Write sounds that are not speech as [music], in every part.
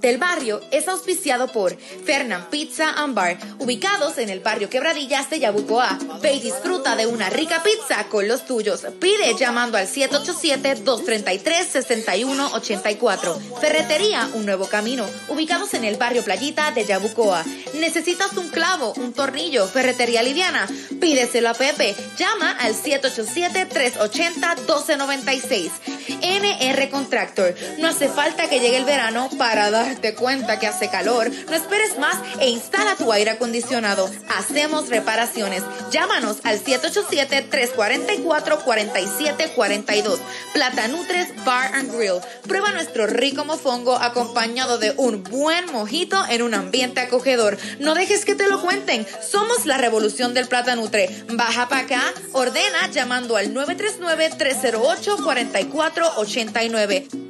del barrio es auspiciado por Fernand Pizza and Bar, ubicados en el barrio Quebradillas de Yabucoa. Ve y disfruta de una rica pizza con los tuyos. Pide llamando al 787-233-6184. Ferretería Un Nuevo Camino, ubicados en el barrio Playita de Yabucoa. ¿Necesitas un clavo, un tornillo, ferretería liviana? Pídeselo a Pepe. Llama al 787-380-1296. NR Contractor. No hace falta que llegue el verano para darte cuenta que hace calor. No esperes más e instala tu aire acondicionado. Hacemos reparaciones. Llámanos al 787-344-4742. Plata Nutres Bar and Grill. Prueba nuestro rico mofongo acompañado de un buen mojito en un ambiente acogedor. No dejes que te lo cuenten. Somos la revolución del Plata Nutre. Baja para acá, ordena llamando al 939-308-4489.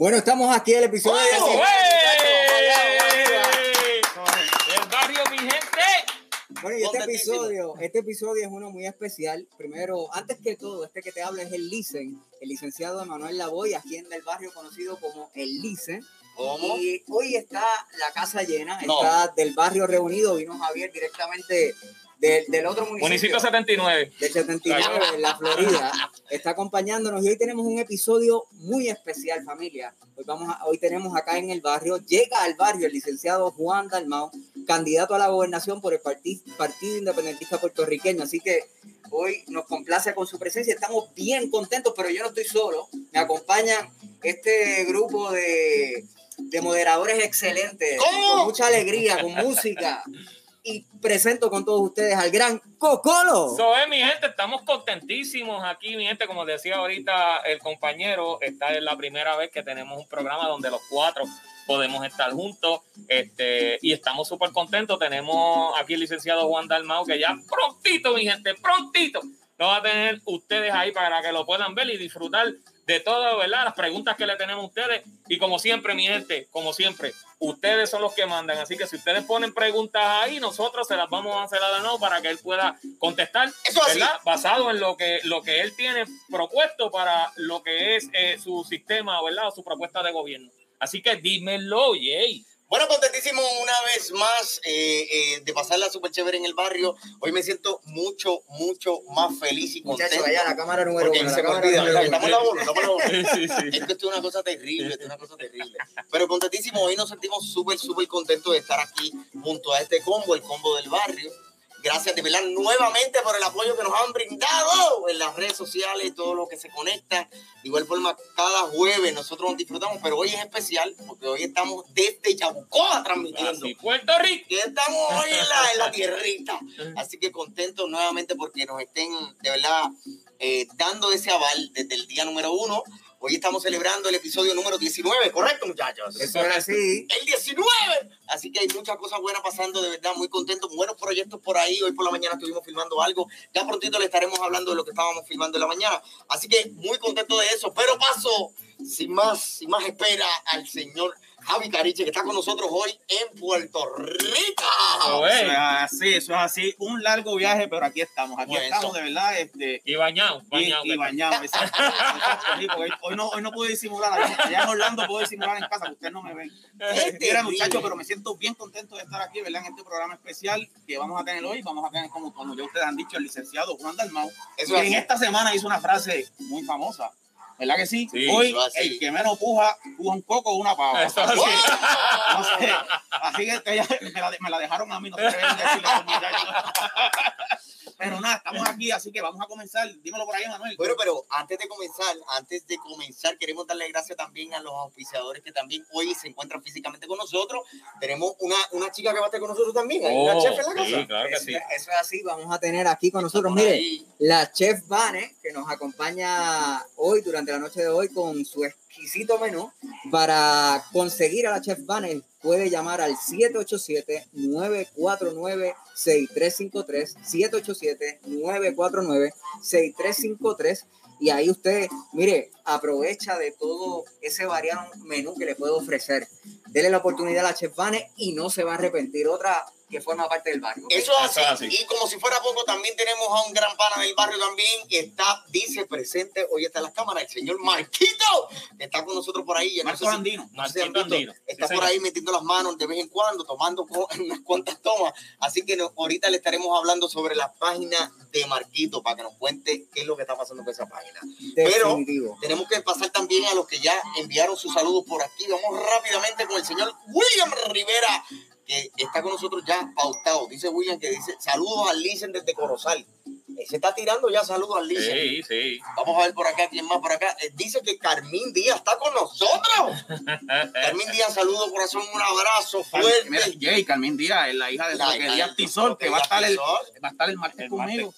Bueno, estamos aquí en el episodio de ¡Oh, ¡Ey! El barrio, mi gente. Bueno, y este episodio, este episodio es uno muy especial. Primero, antes que todo, este que te habla es el Licen, el licenciado Emanuel Lavoy, aquí en el barrio conocido como el Licen. ¿Cómo? Y hoy está la casa llena, No. está del barrio reunido, vino Javier directamente del, del otro municipio. Municipio 79. de 79 en la Florida está acompañándonos. Y hoy tenemos un episodio muy especial familia. Hoy vamos a- hoy tenemos acá en el barrio llega al barrio el licenciado Juan Dalmau candidato a la gobernación por el parti- partido independentista puertorriqueño. Así que hoy nos complace con su presencia. Estamos bien contentos pero yo no estoy solo. Me acompaña este grupo de, de moderadores excelentes. ¿Cómo? con mucha alegría con música y presento con todos ustedes al gran Cocolo So, eh, mi gente, estamos contentísimos aquí, mi gente. Como decía ahorita el compañero, esta es la primera vez que tenemos un programa donde los cuatro podemos estar juntos este, y estamos súper contentos. Tenemos aquí el licenciado Juan Dalmau, que ya prontito, mi gente, prontito, lo va a tener ustedes ahí para que lo puedan ver y disfrutar de todo, ¿verdad? Las preguntas que le tenemos a ustedes. Y como siempre, mi gente, como siempre, ustedes son los que mandan. Así que si ustedes ponen preguntas ahí, nosotros se las vamos a hacer a la no para que él pueda contestar, Eso así. ¿verdad? Basado en lo que, lo que él tiene propuesto para lo que es eh, su sistema, ¿verdad? O su propuesta de gobierno. Así que dímelo, yay. Bueno, contentísimo una vez más eh, eh, de pasarla súper chévere en el barrio. Hoy me siento mucho, mucho más feliz y contento. Muchachos, allá la cámara número Porque uno. se cámara número uno. estamos en la bola, estamos en la bola. [laughs] Sí, sí. Es que esto es una cosa terrible, esto es una cosa terrible. Pero contentísimo, hoy nos sentimos súper, súper contentos de estar aquí junto a este combo, el combo del barrio. Gracias de verdad nuevamente por el apoyo que nos han brindado en las redes sociales, todo lo que se conecta. De igual forma, cada jueves nosotros nos disfrutamos, pero hoy es especial porque hoy estamos desde Yabucoa transmitiendo. Así, Puerto Rico. Que estamos hoy en la, en la tierrita. Así que contentos nuevamente porque nos estén de verdad eh, dando ese aval desde el día número uno. Hoy estamos celebrando el episodio número 19, ¿correcto, muchachos? Eso es así. El 19. Así que hay muchas cosas buenas pasando, de verdad, muy contentos. Buenos proyectos por ahí. Hoy por la mañana estuvimos filmando algo. Ya prontito le estaremos hablando de lo que estábamos filmando en la mañana. Así que muy contento de eso. Pero paso, sin más, sin más espera, al señor Javi Cariche, que está con nosotros hoy en Puerto Rico. Oh, Eso eh. es así, eso es así. Un largo viaje, pero aquí estamos. Aquí Bueno. estamos, de verdad. Este, Y bañado, y, bañado. y bañado. Exacto, hoy, no, hoy no puedo disimular. Allá, en Orlando puedo disimular en casa, que ustedes no me ven. Mira, terrible. muchachos, pero me siento bien contento de estar aquí, ¿verdad? En este programa especial que vamos a tener hoy. Vamos a tener, como, como ya ustedes han dicho, el licenciado Juan Dalmau, Eso que es en así. esta semana hizo una frase muy famosa. ¿Verdad que sí? Sí, hoy, el que menos puja, puja un coco o una pava. [laughs] Eso es así. [laughs] No sé. Así que me, la, me la dejaron a mí, no sé decirle a estos muchachos. Pero nada, estamos aquí, así que vamos a comenzar. Dímelo por ahí, Manuel. Bueno, pero antes de comenzar, antes de comenzar, queremos darle gracias también a los auspiciadores que también hoy se encuentran físicamente con nosotros. Tenemos una, una chica que va a estar con nosotros también, hay una Oh, chef en la casa. sí, claro que Eso, sí. eso es así, vamos a tener aquí con nosotros, mire, ahí. la chef Vane, que nos acompaña hoy, durante la noche de hoy, con su exquisito menú. Para conseguir a la chef Vane, puede llamar al 787-949-6353, 787-949-6353. Y ahí usted, mire, aprovecha de todo ese variado menú que le puede ofrecer. Dele la oportunidad a la chef Vane y no se va a arrepentir. Otra que forma parte del barrio. Eso es Eso es así. así. Y como si fuera poco, también tenemos a un gran pana del barrio también, que está, dice presente, hoy está en las cámaras, el señor Marquito, que está con nosotros por ahí. No Marco sé si- Andino. no sé si Marquito Andino. Está Sí, por señor. ahí metiendo las manos de vez en cuando, tomando [laughs] unas cuantas tomas. Así que no- ahorita le estaremos hablando sobre la página de Marquito para que nos cuente qué es lo que está pasando con esa página. Pero tenemos que pasar también a los que ya enviaron sus saludos por aquí. Vamos rápidamente con el señor William Rivera, que está con nosotros ya pautado. Dice William que dice saludos al Licen desde Corozal. Eh, Se está tirando ya saludos al Licen. Sí, sí. Vamos a ver por acá, quién más por acá. Eh, dice que Carmín Díaz está con nosotros. [laughs] Carmín Díaz, saludos, corazón, un abrazo fuerte. Mira, Jay, Carmen Díaz, es la hija de La Roque Díaz de Tisol, que va a estar el, va a estar el martes El conmigo.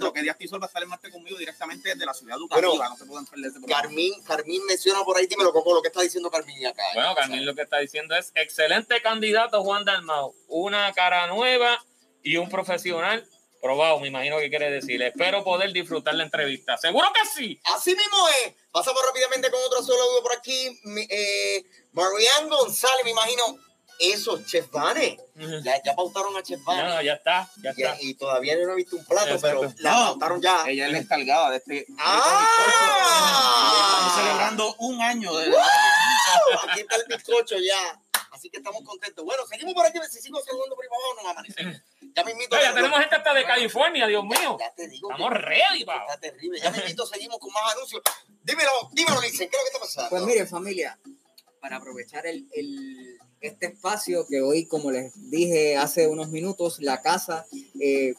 Roque Díaz Tisol va a estar el martes conmigo directamente desde la ciudad educativa. Pero, no se pueden perder ese. Carmín, Carmín menciona por ahí, dímelo, Coco, lo que está diciendo Carmín acá. Bueno, Carmín lo que está diciendo es excelente candidato Juan Dalmau, una cara nueva y un profesional probado, me imagino que quiere decir. Espero poder disfrutar la entrevista. Seguro que sí. Así mismo es. Pasamos rápidamente con otro saludo por aquí. Eh, Marianne González, me imagino. Eso, Chef Vane. Ya, ya pautaron a Chef Vane. No, ya está, ya está. y todavía yo no he visto un plato, Exacto. pero la No, pautaron ya. Ella es la encargada de este. ¡Ah! Estamos celebrando un año de. Aquí está el bizcocho ya. Así que estamos contentos. Bueno, seguimos por aquí. Si sigo saludando por ahí para abajo, no me amanece. Ya me invito. No, ya tenemos gente hasta de California, Dios mío. Ya te digo. Estamos que- ready, Está papá. terrible. Ya me invito, seguimos con más anuncios. Dímelo, dímelo, Licen, ¿qué es lo que está pasando? Pues mire, familia, para aprovechar el, el- este espacio que hoy, como les dije hace unos minutos, la casa eh,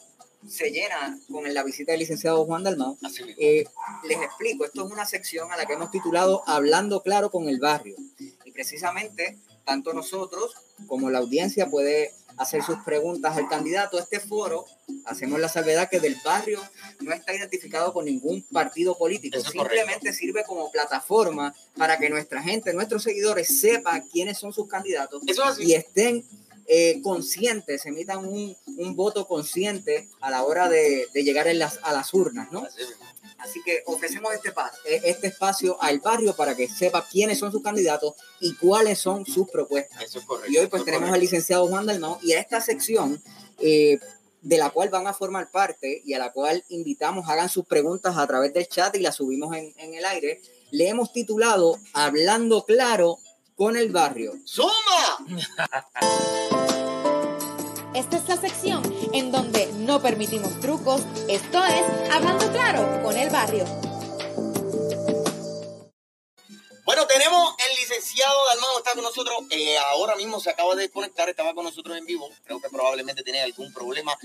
se llena con la visita del licenciado Juan Dalmau. Eh, les explico, esto es una sección a la que hemos titulado Hablando Claro con el Barrio. Y precisamente, tanto nosotros como la audiencia puede hacer sus preguntas al candidato. Este foro, hacemos la salvedad que del barrio no está identificado con ningún partido político. Eso Simplemente sirve como plataforma para que nuestra gente, nuestros seguidores sepan quiénes son sus candidatos Eso y estén eh, conscientes, emitan un, un voto consciente a la hora de, de llegar en las, a las urnas, ¿no? Así que ofrecemos este, eh, este espacio al barrio para que sepa quiénes son sus candidatos y cuáles son sus propuestas. Eso es correcto. Y hoy pues tenemos al licenciado Juan Dalmau y a esta sección eh, de la cual van a formar parte y a la cual invitamos hagan sus preguntas a través del chat y las subimos en, en el aire. Le hemos titulado Hablando Claro con el Barrio. ¡Suma! [laughs] Esta es la sección en donde no permitimos trucos, esto es Hablando Claro con el Barrio. Bueno, tenemos el licenciado Dalmado, está con nosotros. eh, ahora mismo se acaba de conectar, estaba con nosotros en vivo. Creo que probablemente tiene algún problema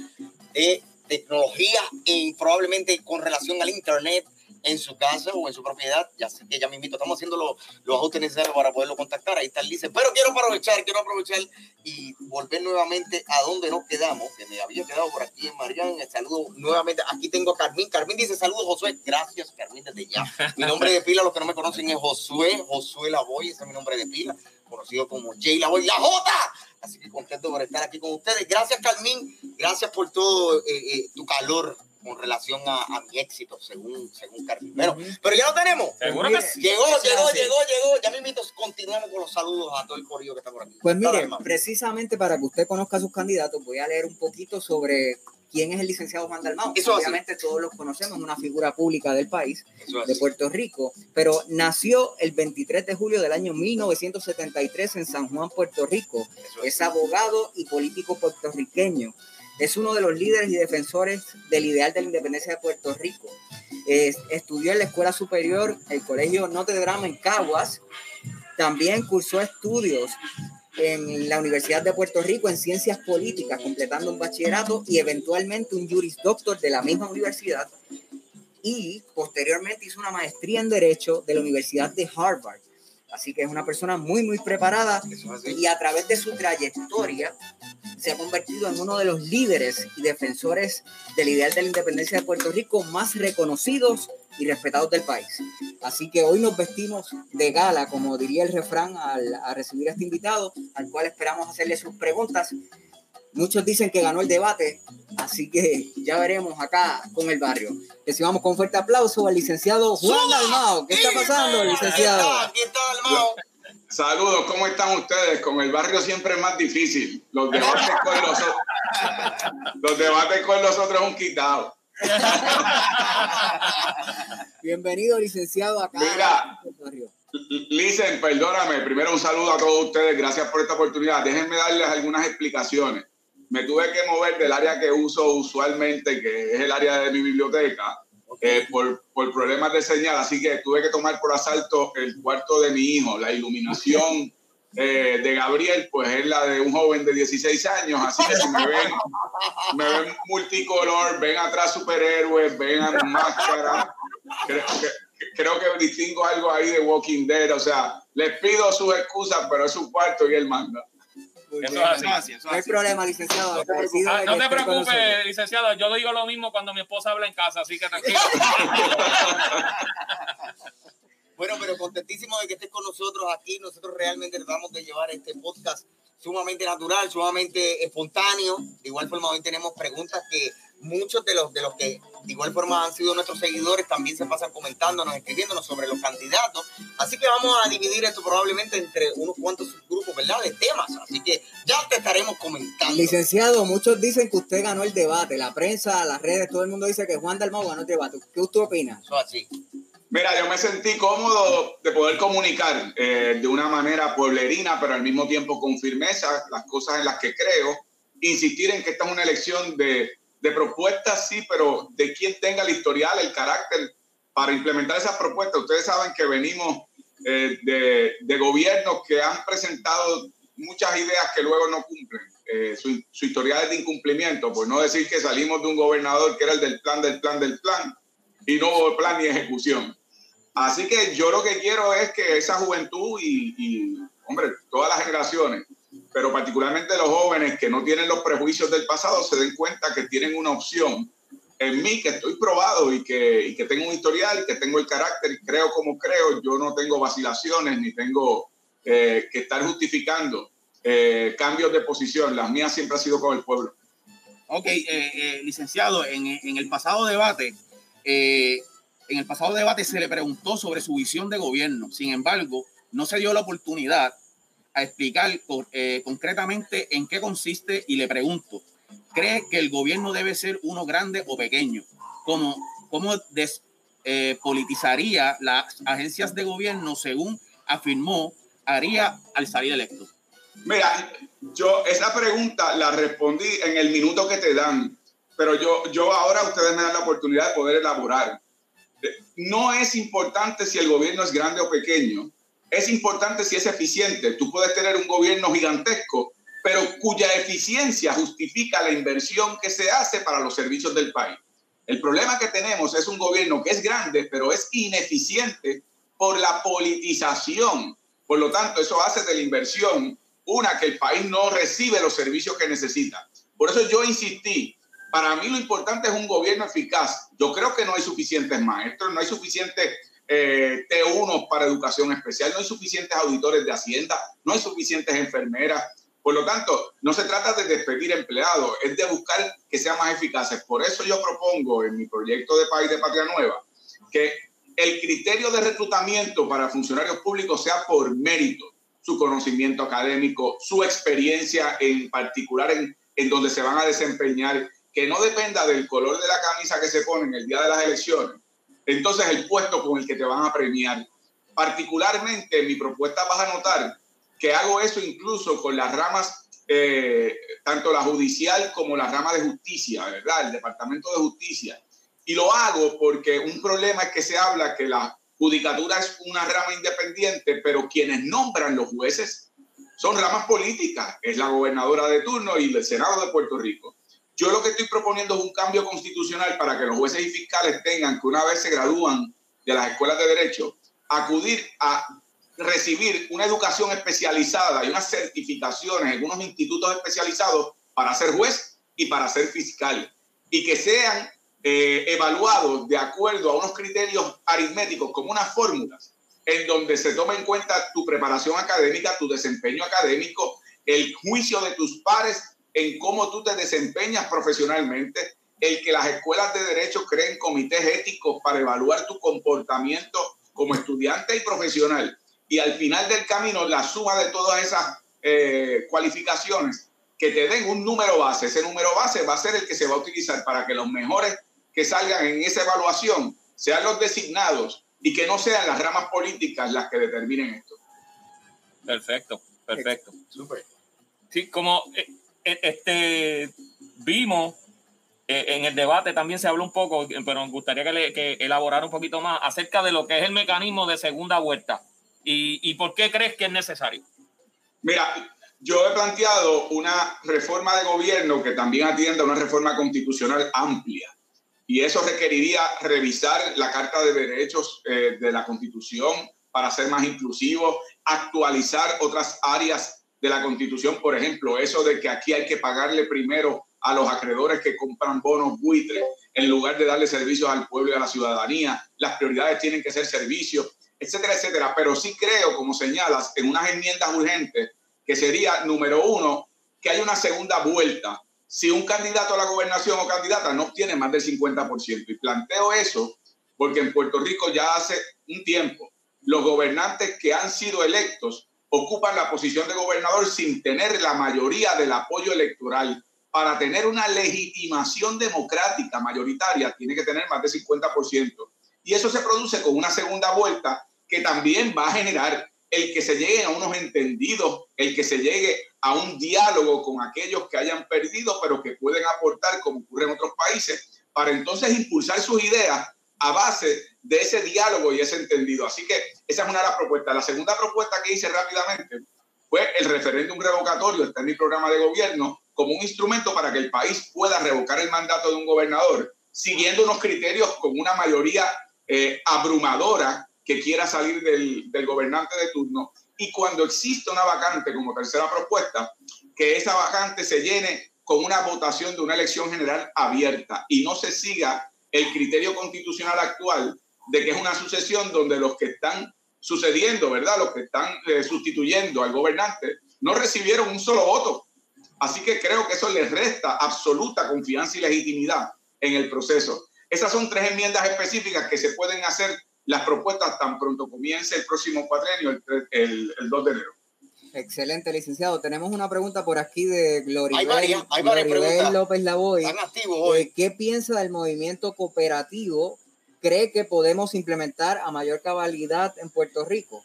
de tecnología y probablemente con relación al internet en su casa o en su propiedad. Ya sé que ya me invito, estamos haciendo los, los ajustes necesarios para poderlo contactar. Ahí está el lice. Pero quiero aprovechar, quiero aprovechar y volver nuevamente a donde nos quedamos, que me había quedado por aquí en Marián. Saludo nuevamente. Aquí tengo a Carmín. Carmín dice saludos, Josué. Gracias, Carmín, desde ya. Mi nombre de pila, los que no me conocen, es Josué, Josué Lavoy, ese es mi nombre de pila, conocido como Jay Lavoy, la J. Así que contento por estar aquí con ustedes. Gracias, Carmín. Gracias por todo eh, eh, tu calor con relación a, a mi éxito, según, según Carmen. Pero, pero ya lo tenemos. Seguro que sí. Llegó, llegó, llegó, llegó. Ya mismito continuamos con los saludos a todo el corrido que está por aquí. Pues mire, precisamente para que usted conozca a sus candidatos, voy a leer un poquito sobre quién es el licenciado Juan Dalmau. Eso así. Obviamente todos los conocemos, una figura pública del país, Eso de así. Puerto Rico, pero nació el 23 de julio del año 1973 en San Juan, Puerto Rico. Eso es. Es abogado y político puertorriqueño. Es uno de los líderes y defensores del ideal de la independencia de Puerto Rico. Es- estudió en la Escuela Superior, el Colegio Notre Dame en Caguas. También cursó estudios en la Universidad de Puerto Rico en Ciencias Políticas, completando un bachillerato y eventualmente un Juris Doctor de la misma universidad. Y posteriormente hizo una maestría en Derecho de la Universidad de Harvard. Así que es una persona muy, muy preparada y a través de su trayectoria se ha convertido en uno de los líderes y defensores del ideal de la independencia de Puerto Rico más reconocidos y respetados del país. Así que hoy nos vestimos de gala, como diría el refrán, al, a recibir a este invitado, al cual esperamos hacerle sus preguntas. Muchos dicen que ganó el debate, así que ya veremos acá con el barrio. Recibamos con fuerte aplauso al licenciado Juan. Dalmao. ¿Qué está pasando, Aquí licenciado? está, Aquí está Dalmao. Saludos, ¿cómo están ustedes? Con el barrio siempre es más difícil. Los debates con los, o- los, debates con los otros es un quitado. Bienvenido, licenciado, acá Mira. Licen, perdóname, primero un saludo a todos ustedes, gracias por esta oportunidad. Déjenme darles algunas explicaciones. Me tuve que mover del área que uso usualmente, que es el área de mi biblioteca, eh, por, por problemas de señal, así que tuve que tomar por asalto el cuarto de mi hijo. La iluminación eh, de Gabriel, pues es la de un joven de 16 años, así que si me ven, me ven multicolor, ven atrás superhéroes, ven a máscara, creo que, creo que distingo algo ahí de Walking Dead, o sea, les pido sus excusas, pero es su cuarto y él manda. Eso es así. Así, No hay problema, licenciado. No te Ah, de no te con preocupes, licenciado. Yo digo lo mismo cuando mi esposa habla en casa, así que tranquilo. [laughs] Bueno, pero contentísimo de que estés con nosotros aquí. Nosotros realmente tratamos de llevar este podcast sumamente natural, sumamente espontáneo. De igual forma, hoy tenemos preguntas que muchos de los, de los que de igual forma han sido nuestros seguidores también se pasan comentándonos, escribiéndonos sobre los candidatos. Así que vamos a dividir esto probablemente entre unos cuantos grupos, ¿verdad? De temas. Así que ya te estaremos comentando. Licenciado, muchos dicen que usted ganó el debate. La prensa, las redes, todo el mundo dice que Juan Dalmau ganó el debate. ¿Qué usted opina? Eso así. Mira, yo me sentí cómodo de poder comunicar eh, de una manera pueblerina, pero al mismo tiempo con firmeza las cosas en las que creo. Insistir en que esta es una elección de, de propuestas, sí, pero de quien tenga el historial, el carácter para implementar esas propuestas. Ustedes saben que venimos eh, de, de gobiernos que han presentado muchas ideas que luego no cumplen. Eh, su, su historial es de incumplimiento, por no decir que salimos de un gobernador que era el del plan, del plan, del plan, y no hubo plan ni ejecución. Así que yo lo que quiero es que esa juventud y, y, hombre, todas las generaciones, pero particularmente los jóvenes que no tienen los prejuicios del pasado, se den cuenta que tienen una opción en mí, que estoy probado y que, y que tengo un historial, que tengo el carácter, y creo como creo, yo no tengo vacilaciones ni tengo eh, que estar justificando eh, cambios de posición. Las mías siempre han sido con el pueblo. Ok, eh, eh, licenciado, en, en el pasado debate, eh, en el pasado debate se le preguntó sobre su visión de gobierno. Sin embargo, no se dio la oportunidad a explicar eh, concretamente en qué consiste y le pregunto, ¿cree que el gobierno debe ser uno grande o pequeño? ¿Cómo, cómo despolitizaría las agencias de gobierno según afirmó haría al salir electo? Mira, yo esa pregunta la respondí en el minuto que te dan, pero yo, yo ahora ustedes me dan la oportunidad de poder elaborar. No es importante si el gobierno es grande o pequeño, es importante si es eficiente. Tú puedes tener un gobierno gigantesco, pero cuya eficiencia justifica la inversión que se hace para los servicios del país. El problema que tenemos es un gobierno que es grande, pero es ineficiente por la politización. Por lo tanto, eso hace de la inversión una que el país no recibe los servicios que necesita. Por eso yo insistí, para mí lo importante es un gobierno eficaz. Yo creo que no hay suficientes maestros, no hay suficientes eh, T1 para educación especial, no hay suficientes auditores de Hacienda, no hay suficientes enfermeras. Por lo tanto, no se trata de despedir empleados, es de buscar que sean más eficaces. Por eso yo propongo en mi proyecto de País de Patria Nueva que el criterio de reclutamiento para funcionarios públicos sea por mérito, su conocimiento académico, su experiencia en particular en, en donde se van a desempeñar, que no dependa del color de la camisa que se pone en el día de las elecciones. Entonces, el puesto con el que te van a premiar. Particularmente, en mi propuesta vas a notar que hago eso incluso con las ramas, eh, tanto la judicial como la rama de justicia, ¿verdad? El Departamento de Justicia. Y lo hago porque un problema es que se habla que la judicatura es una rama independiente, pero quienes nombran los jueces son ramas políticas, es la gobernadora de turno y el Senado de Puerto Rico. Yo lo que estoy proponiendo es un cambio constitucional para que los jueces y fiscales tengan que una vez se gradúan de las escuelas de derecho, acudir a recibir una educación especializada y unas certificaciones en unos institutos especializados para ser juez y para ser fiscal. Y que sean eh, evaluados de acuerdo a unos criterios aritméticos como unas fórmulas en donde se toma en cuenta tu preparación académica, tu desempeño académico, el juicio de tus pares en cómo tú te desempeñas profesionalmente, el que las escuelas de derecho creen comités éticos para evaluar tu comportamiento como estudiante y profesional. Y al final del camino, la suma de todas esas eh, cualificaciones que te den un número base. Ese número base va a ser el que se va a utilizar para que los mejores que salgan en esa evaluación sean los designados y que no sean las ramas políticas las que determinen esto. Perfecto, perfecto. Súper. Sí, como eh, eh, este, vimos eh, en el debate también se habló un poco, pero me gustaría que, le, que elaborara un poquito más acerca de lo que es el mecanismo de segunda vuelta y, y por qué crees que es necesario. Mira, yo he planteado una reforma de gobierno que también atienda a una reforma constitucional amplia. Y eso requeriría revisar la Carta de Derechos eh, de la Constitución para ser más inclusivo, actualizar otras áreas de la Constitución, por ejemplo, eso de que aquí hay que pagarle primero a los acreedores que compran bonos buitres en lugar de darle servicios al pueblo y a la ciudadanía. Las prioridades tienen que ser servicios, etcétera, etcétera. Pero sí creo, como señalas, en unas enmiendas urgentes, que sería, número uno, que haya una segunda vuelta si un candidato a la gobernación o candidata no obtiene más del 50%. Y planteo eso porque en Puerto Rico ya hace un tiempo los gobernantes que han sido electos ocupan la posición de gobernador sin tener la mayoría del apoyo electoral. Para tener una legitimación democrática mayoritaria tiene que tener más del 50%. Y eso se produce con una segunda vuelta que también va a generar el que se llegue a unos entendidos, el que se llegue a un diálogo con aquellos que hayan perdido, pero que pueden aportar, como ocurre en otros países, para entonces impulsar sus ideas a base de ese diálogo y ese entendido. Así que esa es una de las propuestas. La segunda propuesta que hice rápidamente fue el referéndum revocatorio, está en mi programa de gobierno, como un instrumento para que el país pueda revocar el mandato de un gobernador, siguiendo unos criterios con una mayoría eh, abrumadora que quiera salir del, del gobernante de turno y cuando existe una vacante como tercera propuesta, que esa vacante se llene con una votación de una elección general abierta y no se siga el criterio constitucional actual de que es una sucesión donde los que están sucediendo, ¿verdad? Los que están eh, sustituyendo al gobernante no recibieron un solo voto. Así que creo que eso les resta absoluta confianza y legitimidad en el proceso. Esas son tres enmiendas específicas que se pueden hacer las propuestas tan pronto comience el próximo cuatrenio, el, el, el 2 de enero. Excelente, licenciado. Tenemos una pregunta por aquí de Gloria Hay varias- hay varias preguntas. López Lavoy. Están activos hoy. Eh, ¿Qué piensa del movimiento cooperativo? ¿Cree que podemos implementar a mayor cabalidad en Puerto Rico?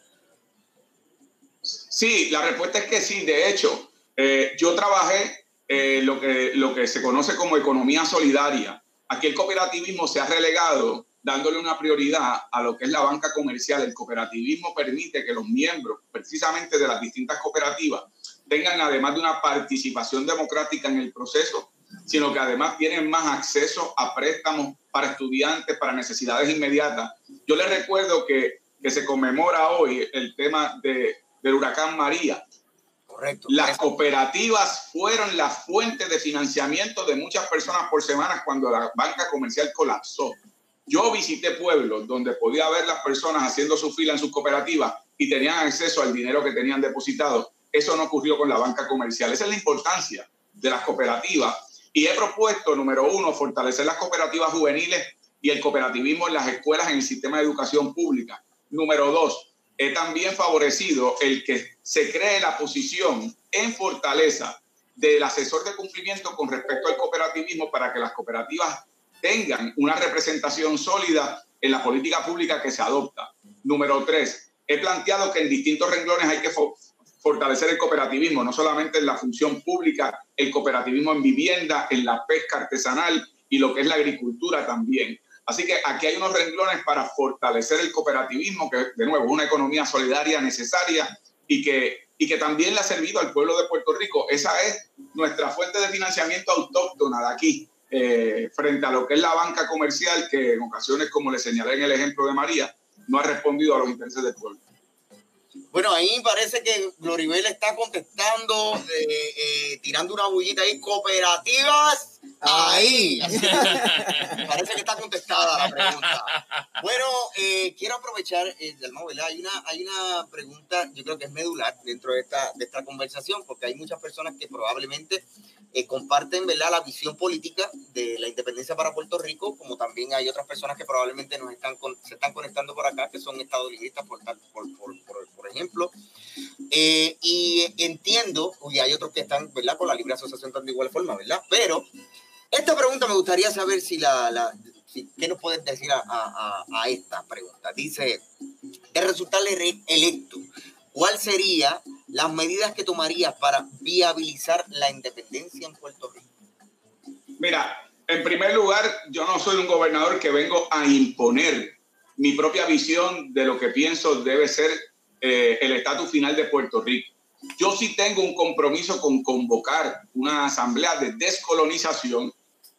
Sí, la respuesta es que sí. De hecho, eh, yo trabajé eh, lo, que, lo que se conoce como economía solidaria. Aquí el cooperativismo se ha relegado dándole una prioridad a lo que es la banca comercial. El cooperativismo permite que los miembros, precisamente de las distintas cooperativas, tengan además de una participación democrática en el proceso, sino que además tienen más acceso a préstamos para estudiantes, para necesidades inmediatas. Yo les recuerdo que, que se conmemora hoy el tema de, del huracán María. Correcto. Las cooperativas fueron la fuente de financiamiento de muchas personas por semanas cuando la banca comercial colapsó. Yo visité pueblos donde podía ver las personas haciendo su fila en sus cooperativas y tenían acceso al dinero que tenían depositado eso no ocurrió con la banca comercial. Esa es la importancia de las cooperativas. Y he propuesto, número uno, fortalecer las cooperativas juveniles y el cooperativismo en las escuelas en el sistema de educación pública. Número dos, he también favorecido el que se cree la posición en fortaleza del asesor de cumplimiento con respecto al cooperativismo para que las cooperativas tengan una representación sólida en la política pública que se adopta. Número tres, he planteado que en distintos renglones hay que fortalecer el cooperativismo, no solamente en la función pública, el cooperativismo en vivienda, en la pesca artesanal y lo que es la agricultura también. Así que aquí hay unos renglones para fortalecer el cooperativismo, que de nuevo es una economía solidaria necesaria y que, y que también le ha servido al pueblo de Puerto Rico. Esa es nuestra fuente de financiamiento autóctona de aquí, eh, frente a lo que es la banca comercial, que en ocasiones, como le señalé en el ejemplo de María, no ha respondido a los intereses del pueblo. Bueno, ahí parece que Gloribel está contestando, eh, eh, tirando una bullita ahí, cooperativas. Ahí. [laughs] parece que está contestada la pregunta. Bueno, eh, quiero aprovechar, eh, Dalmau, ¿verdad? Hay una, hay una pregunta, yo creo que es medular dentro de esta, de esta conversación, porque hay muchas personas que probablemente comparten, ¿verdad? La visión política de la independencia para Puerto Rico, como también hay otras personas que probablemente nos están con- se están conectando por acá, que son estadolibristas, por, por, por, por ejemplo. Eh, y entiendo, y hay otros que están, ¿verdad? Con la libre asociación también de igual forma, ¿verdad? Pero esta pregunta me gustaría saber si la, la si- ¿qué nos puedes decir a, a- a- esta pregunta? Dice, de resultar ele- electo, ¿cuál sería las medidas que tomarías para viabilizar la independencia en Puerto Rico? Mira, en primer lugar, yo no soy un gobernador que vengo a imponer mi propia visión de lo que pienso debe ser eh, el estatus final de Puerto Rico. Yo sí tengo un compromiso con convocar una asamblea de descolonización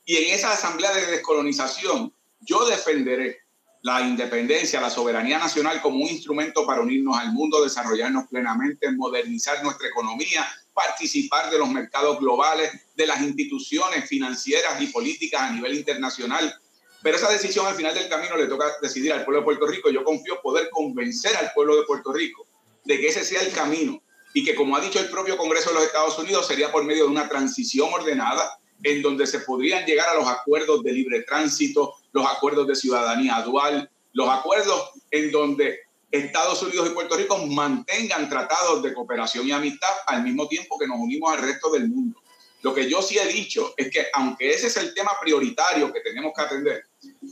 y en esa asamblea de descolonización yo defenderé la independencia, la soberanía nacional como un instrumento para unirnos al mundo, desarrollarnos plenamente, modernizar nuestra economía, participar de los mercados globales, de las instituciones financieras y políticas a nivel internacional. Pero esa decisión al final del camino le toca decidir al pueblo de Puerto Rico. Yo confío poder convencer al pueblo de Puerto Rico de que ese sea el camino y que, como ha dicho el propio Congreso de los Estados Unidos, sería por medio de una transición ordenada en donde se podrían llegar a los acuerdos de libre tránsito, los acuerdos de ciudadanía dual, los acuerdos en donde Estados Unidos y Puerto Rico mantengan tratados de cooperación y amistad al mismo tiempo que nos unimos al resto del mundo. Lo que yo sí he dicho es que aunque ese es el tema prioritario que tenemos que atender,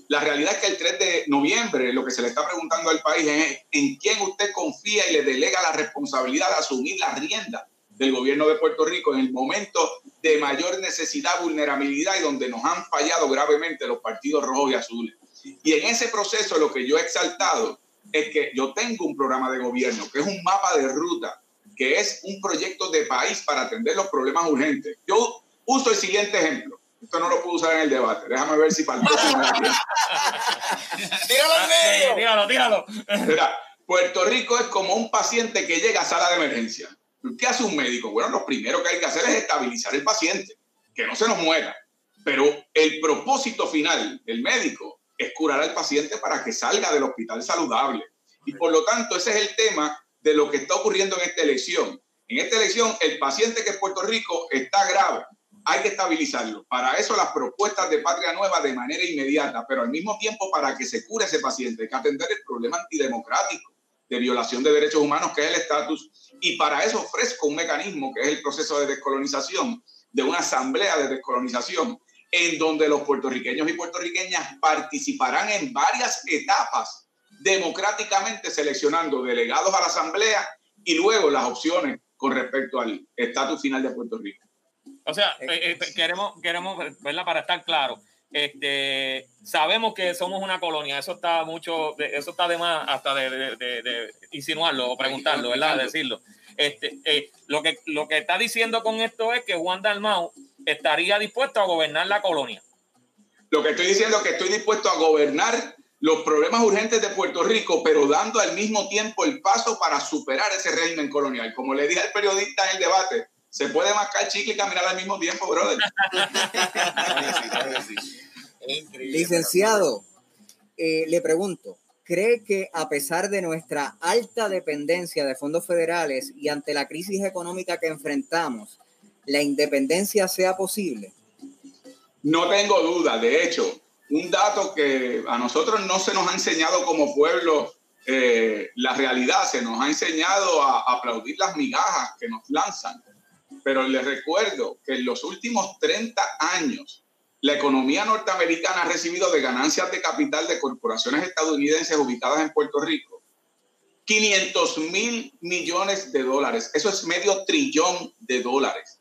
la realidad es que el 3 de noviembre lo que se le está preguntando al país es en quién usted confía y le delega la responsabilidad de asumir la rienda del gobierno de Puerto Rico en el momento de mayor necesidad, vulnerabilidad y donde nos han fallado gravemente los partidos rojos y azules. Y en ese proceso lo que yo he exaltado es que yo tengo un programa de gobierno que es un mapa de ruta, que es un proyecto de país para atender los problemas urgentes. Yo uso el siguiente ejemplo. Esto no lo puedo usar en el debate. Déjame ver si para el próximo. ¡Tíralo al Sí, medio! tíralo, tíralo. Mira, Puerto Rico es como un paciente que llega a sala de emergencia. ¿Qué hace un médico? Bueno, lo primero que hay que hacer es estabilizar el paciente, que no se nos muera. Pero el propósito final del médico es curar al paciente para que salga del hospital saludable. Y por lo tanto, ese es el tema de lo que está ocurriendo en esta elección. En esta elección, el paciente que es Puerto Rico está grave. Hay que estabilizarlo. Para eso las propuestas de Patria Nueva de manera inmediata, pero al mismo tiempo para que se cure ese paciente hay que atender el problema antidemocrático de violación de derechos humanos que es el estatus y para eso ofrezco un mecanismo que es el proceso de descolonización, de una asamblea de descolonización, en donde los puertorriqueños y puertorriqueñas participarán en varias etapas democráticamente seleccionando delegados a la asamblea y luego las opciones con respecto al estatus final de Puerto Rico. O sea, eh, eh, queremos, queremos, ¿verdad? Para estar claro, este, sabemos que somos una colonia, eso está mucho, de- eso está de más hasta de, de- de- de insinuarlo o preguntarlo, ¿verdad? Decirlo. Este, eh, lo, que, lo que está diciendo con esto es que Juan Dalmau estaría dispuesto a gobernar la colonia. Lo que estoy diciendo es que estoy dispuesto a gobernar los problemas urgentes de Puerto Rico, pero dando al mismo tiempo el paso para superar ese régimen colonial. Como le dije al periodista en el debate, se puede mascar chicle y caminar al mismo tiempo, brother. [laughs] Licenciado, eh, le pregunto, ¿cree que a pesar de nuestra alta dependencia de fondos federales y ante la crisis económica que enfrentamos, la independencia sea posible? No tengo duda, de hecho, un dato que a nosotros no se nos ha enseñado como pueblo eh, la realidad, se nos ha enseñado a aplaudir las migajas que nos lanzan. Pero les recuerdo que en los últimos 30 años, la economía norteamericana ha recibido de ganancias de capital de corporaciones estadounidenses ubicadas en Puerto Rico 500 mil millones de dólares. Eso es medio trillón de dólares.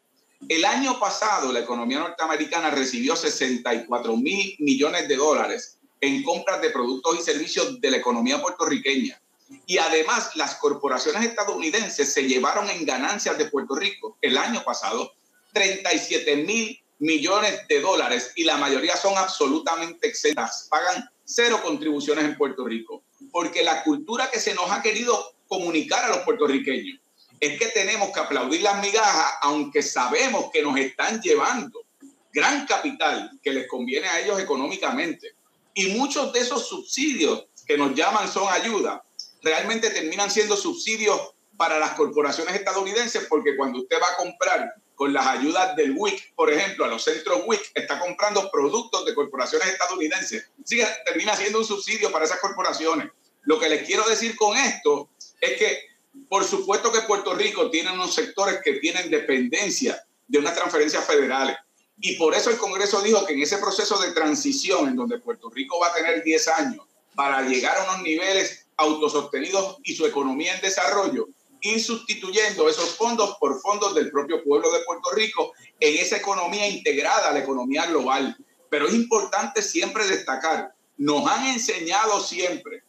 El año pasado, la economía norteamericana recibió 64 mil millones de dólares en compras de productos y servicios de la economía puertorriqueña. Y además, las corporaciones estadounidenses se llevaron en ganancias de Puerto Rico el año pasado 37 mil millones de dólares y la mayoría son absolutamente exentas, pagan cero contribuciones en Puerto Rico, porque la cultura que se nos ha querido comunicar a los puertorriqueños es que tenemos que aplaudir las migajas, aunque sabemos que nos están llevando gran capital que les conviene a ellos económicamente. Y muchos de esos subsidios que nos llaman son ayuda, realmente terminan siendo subsidios para las corporaciones estadounidenses, porque cuando usted va a comprar con las ayudas del WIC, por ejemplo, a los centros WIC, está comprando productos de corporaciones estadounidenses. Sí, termina siendo un subsidio para esas corporaciones. Lo que les quiero decir con esto es que, por supuesto que Puerto Rico tiene unos sectores que tienen dependencia de unas transferencias federales. Y por eso el Congreso dijo que en ese proceso de transición, en donde Puerto Rico va a tener 10 años para llegar a unos niveles autosostenidos y su economía en desarrollo, ir sustituyendo esos fondos por fondos del propio pueblo de Puerto Rico en esa economía integrada a la economía global. Pero es importante siempre destacar, nos han enseñado siempre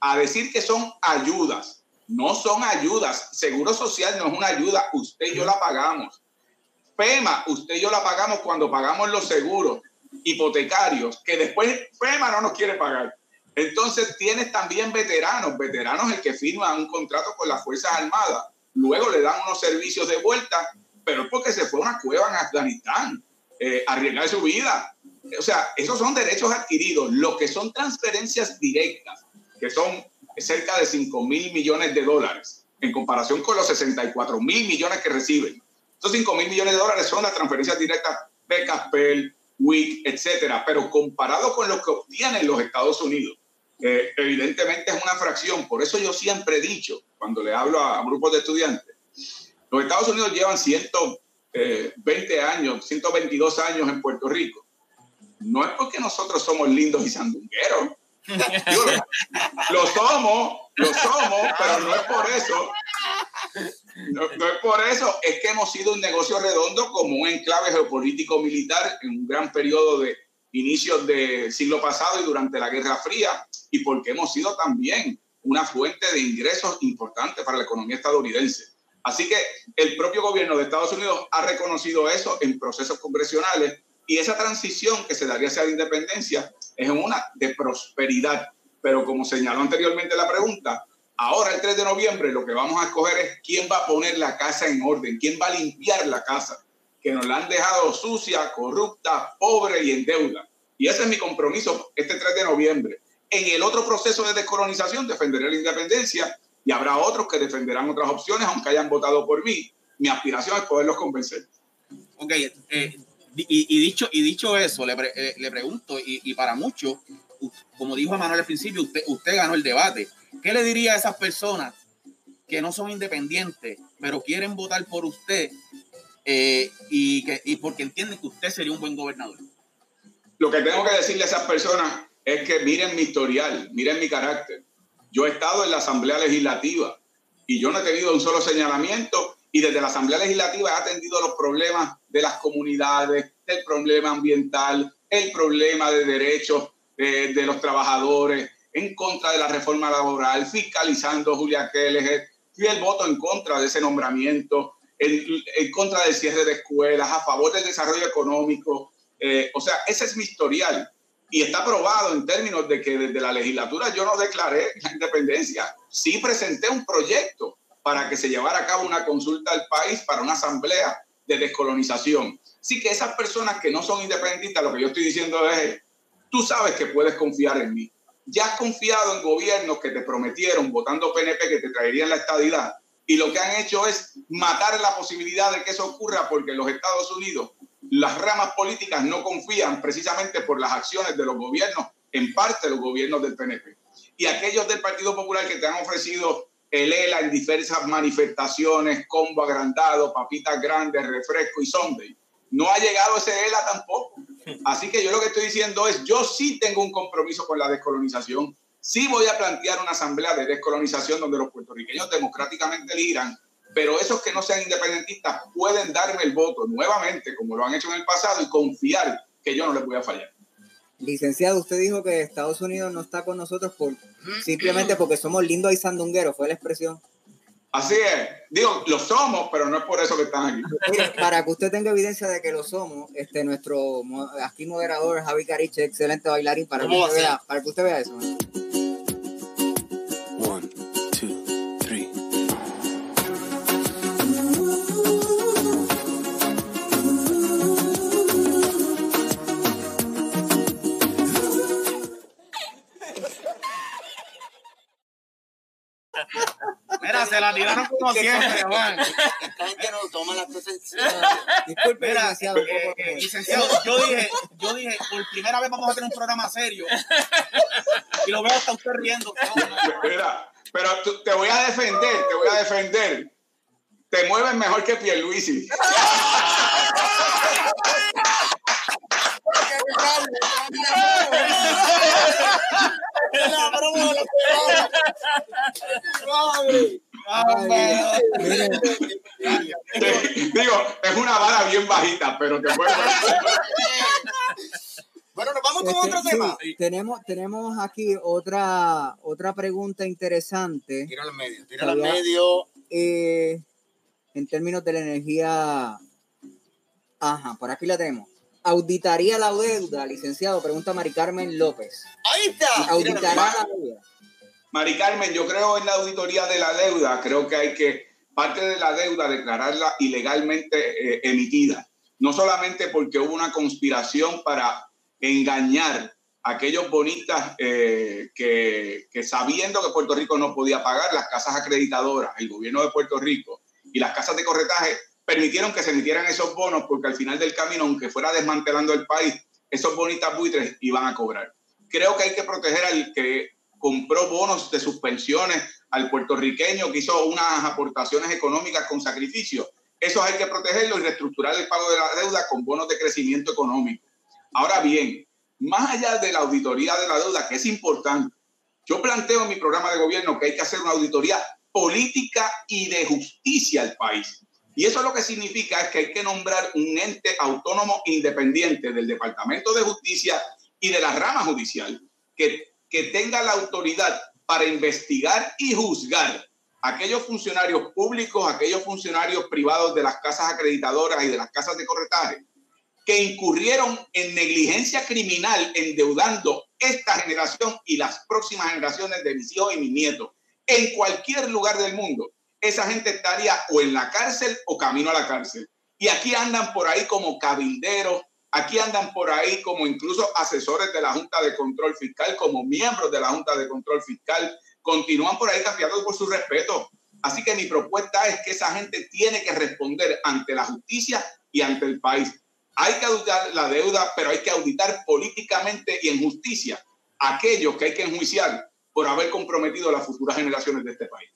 a decir que son ayudas. No son ayudas. Seguro social no es una ayuda. Usted y yo la pagamos. FEMA, usted y yo la pagamos cuando pagamos los seguros hipotecarios, que después FEMA no nos quiere pagar. Entonces tienes también veteranos, veteranos el que firma un contrato con las Fuerzas Armadas, luego le dan unos servicios de vuelta, pero es porque se fue a una cueva en Afganistán, eh, arriesgar su vida. O sea, esos son derechos adquiridos. Lo que son transferencias directas, que son cerca de 5 mil millones de dólares, en comparación con los 64 mil millones que reciben. Esos 5 mil millones de dólares son las transferencias directas de Caspel, WIC, etcétera, pero comparado con lo que obtienen los Estados Unidos, eh, evidentemente es una fracción. Por eso yo siempre he dicho, cuando le hablo a, grupos de estudiantes, los Estados Unidos llevan 120 eh, años, 122 años en Puerto Rico. No es porque nosotros somos lindos y sandungueros. Lo, somos, lo somos, pero no es por eso. No, es por eso, es que hemos sido un negocio redondo como un enclave geopolítico militar en un gran periodo de inicios del siglo pasado y durante la Guerra Fría, y porque hemos sido también una fuente de ingresos importante para la economía estadounidense. Así que el propio gobierno de Estados Unidos ha reconocido eso en procesos congresionales y esa transición que se daría hacia la independencia es una de prosperidad. Pero como señaló anteriormente la pregunta, ahora el 3 de noviembre lo que vamos a escoger es quién va a poner la casa en orden, quién va a limpiar la casa, que nos la han dejado sucia, corrupta, pobre y en deuda. Y ese es mi compromiso este 3 de noviembre. En el otro proceso de descolonización defenderé la independencia y habrá otros que defenderán otras opciones, aunque hayan votado por mí. Mi aspiración es poderlos convencer. Ok, eh, y, dicho, eso, le, eh, pregunto, y, para muchos, como dijo Manuel al principio, usted, usted ganó el debate. ¿Qué le diría a esas personas que no son independientes, pero quieren votar por usted eh, y, que, y porque entienden que usted sería un buen gobernador? Lo que tengo que decirle a esas personas es que miren mi historial, miren mi carácter. Yo he estado en la Asamblea Legislativa y yo no he tenido un solo señalamiento y desde la Asamblea Legislativa he atendido los problemas de las comunidades, el problema ambiental, el problema de derechos de, de los trabajadores, en contra de la reforma laboral, fiscalizando Julia Keller, fui el voto en contra de ese nombramiento, en, en, contra del cierre de escuelas, a favor del desarrollo económico. Eh, o sea, ese es mi historial y está probado en términos de que desde la legislatura yo no declaré la independencia. Sí presenté un proyecto para que se llevara a cabo una consulta al país para una asamblea de descolonización. Sí que esas personas que no son independentistas, lo que yo estoy diciendo es, tú sabes que puedes confiar en mí. ya has confiado en gobiernos que te prometieron, votando PNP, que te traerían la estadidad, y lo que han hecho es matar la posibilidad de que eso ocurra porque en los Estados Unidos las ramas políticas no confían precisamente por las acciones de los gobiernos, en parte los gobiernos del PNP. Y aquellos del Partido Popular que te han ofrecido el ELA en diversas manifestaciones, combo agrandado, papitas grandes, refresco y Sunday. No ha llegado ese ELA tampoco. [laughs] Así que yo lo que estoy diciendo es, yo sí tengo un compromiso con la descolonización. Sí voy a plantear una asamblea de descolonización donde los puertorriqueños democráticamente eligieran, pero esos que no sean independentistas pueden darme el voto nuevamente, como lo han hecho en el pasado, y confiar que yo no les voy a fallar. Licenciado, usted dijo que Estados Unidos no está con nosotros por, simplemente porque somos lindos y sandungueros, fue la expresión. Así es. Digo, lo somos, pero no es por eso que están aquí. Mire, para que usted tenga evidencia de que lo somos, este nuestro aquí moderador Javi Cariche, excelente bailarín, para que ¿Cómo usted vea, para que usted vea eso. Como siempre, Juan. Esta gente no toma las cosas en serio. Disculpe, Mira, licenciado, eh, eh, licenciado, yo dije, yo dije, por primera vez vamos a tener un programa serio. Y lo veo hasta usted riendo. Mira, pero tú- te voy a defender, te voy a defender. Te mueves mejor que Pierluisi. Digo, es una vara bien bajita, pero te mueves. Bueno, nos vamos con este, otro sí, tema. tenemos, tenemos aquí otra, otra pregunta interesante. Tíralo en medio, en Todavía- medio. eh, en términos de la energía. Ajá, por aquí la tenemos. ¿Auditaría la deuda, licenciado? Pregunta Mari Carmen López. Ahí está. Tíralo en ¿Auditará medio. la deuda? Mari Carmen, yo creo en la auditoría de la deuda. Creo que hay que, parte de la deuda, declararla ilegalmente eh, emitida. No solamente porque hubo una conspiración para engañar a aquellos bonistas eh, que, que sabiendo que Puerto Rico no podía pagar, las casas acreditadoras, el gobierno de Puerto Rico y las casas de corretaje permitieron que se emitieran esos bonos porque al final del camino, aunque fuera desmantelando el país, esos bonistas buitres iban a cobrar. Creo que hay que proteger al que compró bonos de suspensiones al puertorriqueño que hizo unas aportaciones económicas con sacrificio. Eso hay que protegerlo y reestructurar el pago de la deuda con bonos de crecimiento económico. Ahora bien, más allá de la auditoría de la deuda, que es importante, yo planteo en mi programa de gobierno que hay que hacer una auditoría política y de justicia al país. Y eso lo que significa es que hay que nombrar un ente autónomo independiente del Departamento de Justicia y de la rama judicial que, que tenga la autoridad para investigar y juzgar a aquellos funcionarios públicos, a aquellos funcionarios privados de las casas acreditadoras y de las casas de corretaje que incurrieron en negligencia criminal endeudando esta generación y las próximas generaciones de mis hijos y mis nietos en cualquier lugar del mundo. Esa gente estaría o en la cárcel o camino a la cárcel. Y aquí andan por ahí como cabilderos, aquí andan por ahí como incluso asesores de la Junta de Control Fiscal, como miembros de la Junta de Control Fiscal, continúan por ahí cambiando por su respeto. Así que mi propuesta es que esa gente tiene que responder ante la justicia y ante el país. Hay que auditar la deuda, pero hay que auditar políticamente y en justicia a aquellos que hay que enjuiciar por haber comprometido a las futuras generaciones de este país.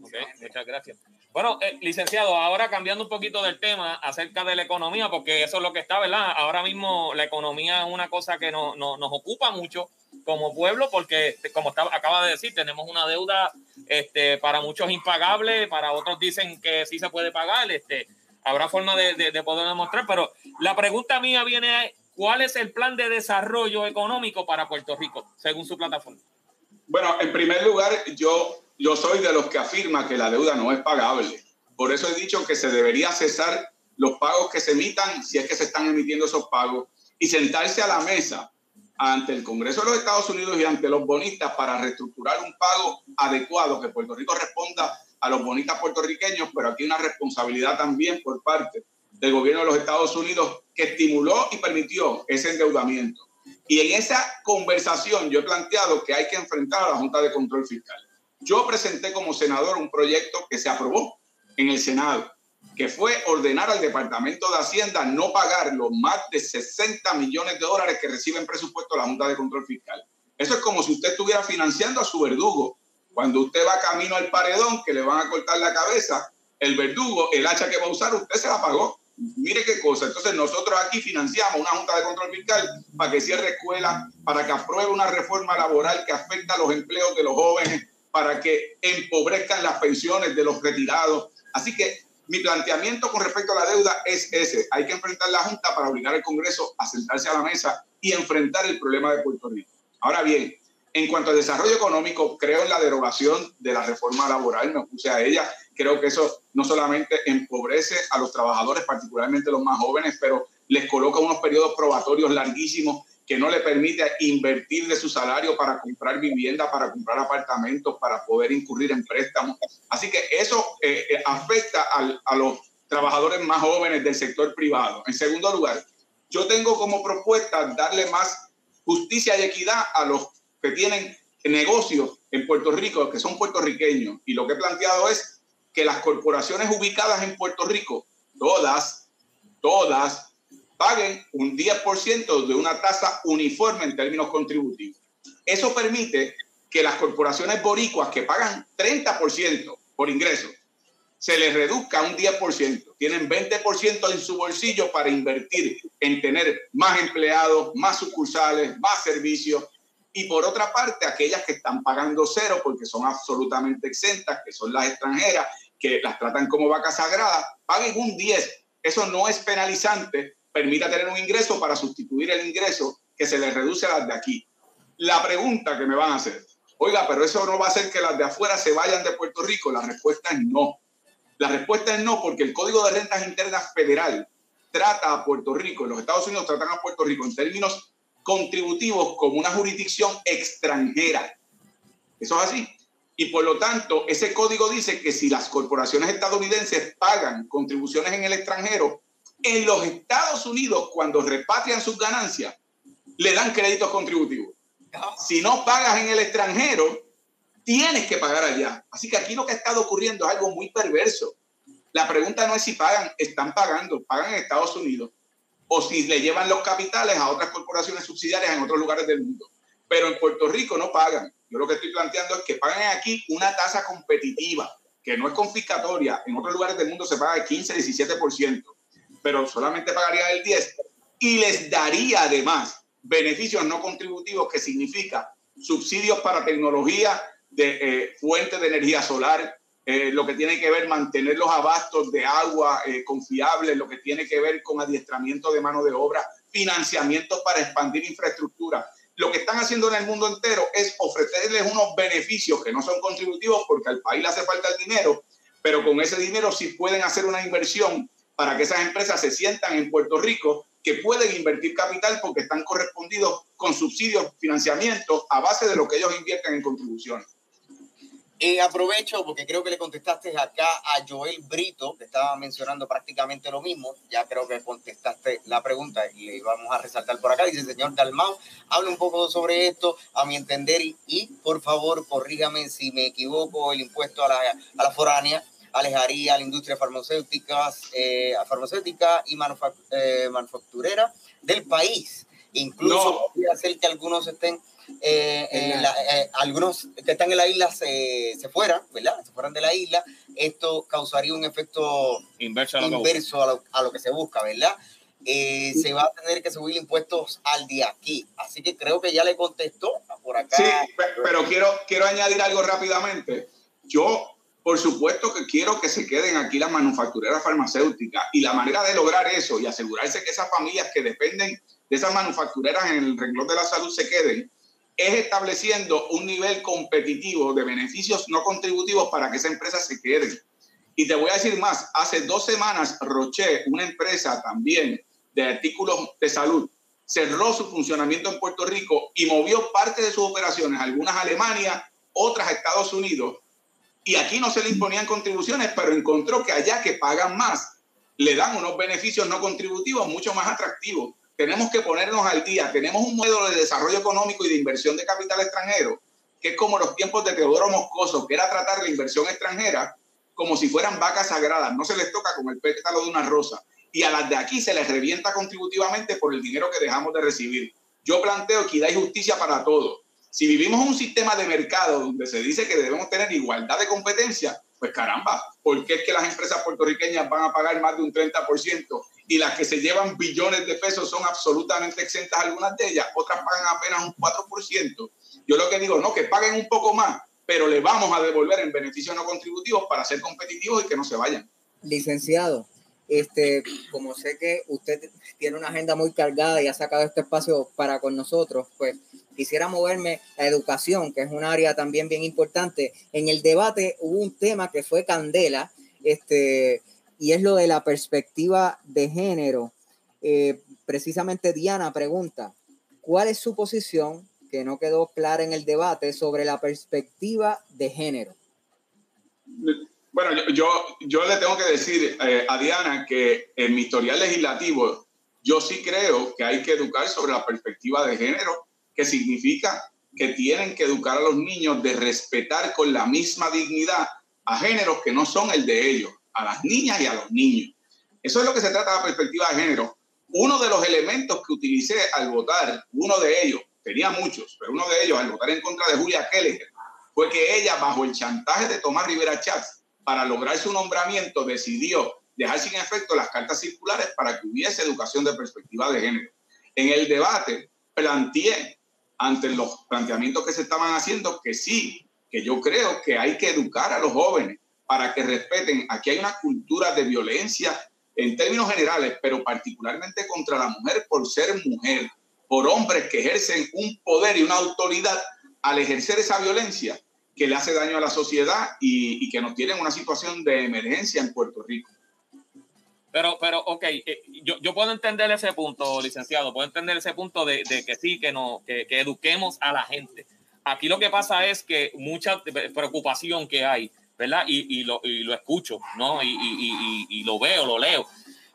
Ok, muchas gracias. Bueno, eh, licenciado, ahora cambiando un poquito del tema acerca de la economía, porque eso es lo que está, ¿verdad? Ahora mismo la economía es una cosa que no, no- nos ocupa mucho como pueblo, porque como estaba, acaba de decir, tenemos una deuda este, para muchos impagable, para otros dicen que sí se puede pagar, este, habrá forma de, de- de poder demostrar, pero la pregunta mía viene ¿cuál es el plan de desarrollo económico para Puerto Rico, según su plataforma? Bueno, en primer lugar, yo, yo soy de los que afirma que la deuda no es pagable. Por eso he dicho que se debería cesar los pagos que se emitan, si es que se están emitiendo esos pagos, y sentarse a la mesa ante el Congreso de los Estados Unidos y ante los bonistas para reestructurar un pago adecuado, que Puerto Rico responda a los bonistas puertorriqueños, pero aquí una responsabilidad también por parte del gobierno de los Estados Unidos que estimuló y permitió ese endeudamiento. Y en esa conversación yo he planteado que hay que enfrentar a la Junta de Control Fiscal. Yo presenté como senador un proyecto que se aprobó en el Senado, que fue ordenar al Departamento de Hacienda no pagar los más de 60 millones de dólares que recibe en presupuesto la Junta de Control Fiscal. Eso es como si usted estuviera financiando a su verdugo. Cuando usted va camino al paredón, que le van a cortar la cabeza, el verdugo, el hacha que va a usar, usted se la pagó. Mire qué cosa. Entonces nosotros aquí financiamos una Junta de Control Fiscal para que cierre escuelas, para que apruebe una reforma laboral que afecta a los empleos de los jóvenes, para que empobrezcan las pensiones de los retirados. Así que mi planteamiento con respecto a la deuda es ese. Hay que enfrentar la Junta para obligar al Congreso a sentarse a la mesa y enfrentar el problema de Puerto Rico. Ahora bien, en cuanto al desarrollo económico, creo en la derogación de la reforma laboral, me opuse a ella. Creo que eso no solamente empobrece a los trabajadores, particularmente los más jóvenes, pero les coloca unos periodos probatorios larguísimos que no le permite invertir de su salario para comprar vivienda, para comprar apartamentos, para poder incurrir en préstamos. Así que eso eh, eh, afecta a los trabajadores más jóvenes del sector privado. En segundo lugar, yo tengo como propuesta darle más justicia y equidad a los que tienen negocios en Puerto Rico, que son puertorriqueños. Y lo que he planteado es que las corporaciones ubicadas en Puerto Rico, todas, todas, paguen un 10% de una tasa uniforme en términos contributivos. Eso permite que las corporaciones boricuas que pagan 30% por ingreso se les reduzca un 10%. Tienen 20% en su bolsillo para invertir en tener más empleados, más sucursales, más servicios. Y por otra parte, aquellas que están pagando cero porque son absolutamente exentas, que son las extranjeras, que las tratan como vacas sagradas, paguen un 10. Eso no es penalizante, permita tener un ingreso para sustituir el ingreso que se les reduce a las de aquí. La pregunta que me van a hacer, oiga, pero eso no va a hacer que las de afuera se vayan de Puerto Rico. La respuesta es no. La respuesta es no, porque el Código de Rentas Internas Federal trata a Puerto Rico, los Estados Unidos tratan a Puerto Rico en términos contributivos como una jurisdicción extranjera. Eso es así. Y por lo tanto, ese código dice que si las corporaciones estadounidenses pagan contribuciones en el extranjero, en los Estados Unidos, cuando repatrian sus ganancias, le dan créditos contributivos. Si no pagas en el extranjero, tienes que pagar allá. Así que aquí lo que ha estado ocurriendo es algo muy perverso. La pregunta no es si pagan, están pagando, pagan en Estados Unidos, o si le llevan los capitales a otras corporaciones subsidiarias en otros lugares del mundo. Pero en Puerto Rico no pagan. Yo lo que estoy planteando es que paguen aquí una tasa competitiva, que no es confiscatoria. En otros lugares del mundo se paga el 15, 17% pero solamente pagaría el 10 y les daría además beneficios no contributivos que significa subsidios para tecnología de eh, fuentes de energía solar, eh, lo que tiene que ver mantener los abastos de agua eh, confiables, lo que tiene que ver con adiestramiento de mano de obra, financiamiento para expandir infraestructura. Lo que están haciendo en el mundo entero es ofrecerles unos beneficios que no son contributivos porque al país le hace falta el dinero, pero con ese dinero sí pueden hacer una inversión para que esas empresas se sientan en Puerto Rico que pueden invertir capital porque están correspondidos con subsidios, financiamiento a base de lo que ellos invierten en contribuciones. Eh, aprovecho porque creo que le contestaste acá a Joel Brito, que estaba mencionando prácticamente lo mismo. Ya creo que contestaste la pregunta y le vamos a resaltar por acá. Dice, señor Dalmau, hable un poco sobre esto, a mi entender, y, y por favor, corrígame si me equivoco, el impuesto a la, a la foránea alejaría a la industria farmacéutica, eh, farmacéutica y eh, manufacturera del país. Incluso No. podría hacer que algunos estén, eh, en la- eh, algunos que están en la isla se, se fueran, ¿verdad? Se fueran de la isla. Esto causaría un efecto Inverso a lo inverso a lo, a lo que se busca, ¿verdad? Eh, se va a tener que subir impuestos al de aquí. Así que creo que ya le contestó por acá. Sí, pe- pero quiero, quiero añadir algo rápidamente. Yo, por supuesto que quiero que se queden aquí las manufactureras farmacéuticas y la manera de lograr eso y asegurarse que esas familias que dependen de esas manufactureras en el renglón de la salud se queden es estableciendo un nivel competitivo de beneficios no contributivos para que esa empresa se quede. Y te voy a decir más, hace dos semanas Roche, una empresa también de artículos de salud, cerró su funcionamiento en Puerto Rico y movió parte de sus operaciones, algunas a Alemania, otras a Estados Unidos. Y aquí no se le imponían contribuciones, pero encontró que allá que pagan más, le dan unos beneficios no contributivos mucho más atractivos. tenemos que ponernos al día. Tenemos un modelo de desarrollo económico y de inversión de capital extranjero que es como los tiempos de Teodoro Moscoso, que era tratar la inversión extranjera como si fueran vacas sagradas. No se les toca como el pétalo de una rosa. Y a las de aquí se les revienta contributivamente por el dinero que dejamos de recibir. Yo planteo equidad y justicia para todos. Si vivimos un sistema de mercado donde se dice que debemos tener igualdad de competencia, pues caramba, ¿por qué es que las empresas puertorriqueñas van a pagar más de un 30% y las que se llevan billones de pesos son absolutamente exentas algunas de ellas, otras pagan apenas un 4%? Yo lo que digo, no, que paguen un poco más, pero le vamos a devolver en beneficios no contributivos para ser competitivos y que no se vayan. Licenciado, este, como sé que usted tiene una agenda muy cargada y ha sacado este espacio para con nosotros, pues quisiera moverme a educación, que es un área también bien importante. En el debate hubo un tema que fue candela, este, y es lo de la perspectiva de género. Eh, precisamente Diana pregunta, ¿cuál es su posición que no quedó clara en el debate sobre la perspectiva de género? Bueno, yo, yo, le tengo que decir eh, a Diana que en mi historial legislativo yo sí creo que hay que educar sobre la perspectiva de género, que significa que tienen que educar a los niños de respetar con la misma dignidad a géneros que no son el de ellos, a las niñas y a los niños. Eso es lo que se trata de la perspectiva de género. Uno de los elementos que utilicé al votar, uno de ellos, tenía muchos, pero uno de ellos al votar en contra de Julia Keller fue que ella, bajo el chantaje de Tomás Rivera Chávez, para lograr su nombramiento, decidió dejar sin efecto las cartas circulares para que hubiese educación de perspectiva de género. En el debate planteé, ante los planteamientos que se estaban haciendo, que sí, que yo creo que hay que educar a los jóvenes para que respeten. Aquí hay una cultura de violencia en términos generales, pero particularmente contra la mujer por ser mujer por hombres que ejercen un poder y una autoridad al ejercer esa violencia que le hace daño a la sociedad y, que nos tiene en una situación de emergencia en Puerto Rico. Pero, pero, ok, eh, yo, yo, puedo entender ese punto, licenciado, puedo entender ese punto de, de que sí, que, no, que, que, eduquemos a la gente. Aquí lo que pasa es que mucha preocupación que hay, ¿verdad? Y, y, lo, y lo, escucho, ¿no? Y, lo veo, lo leo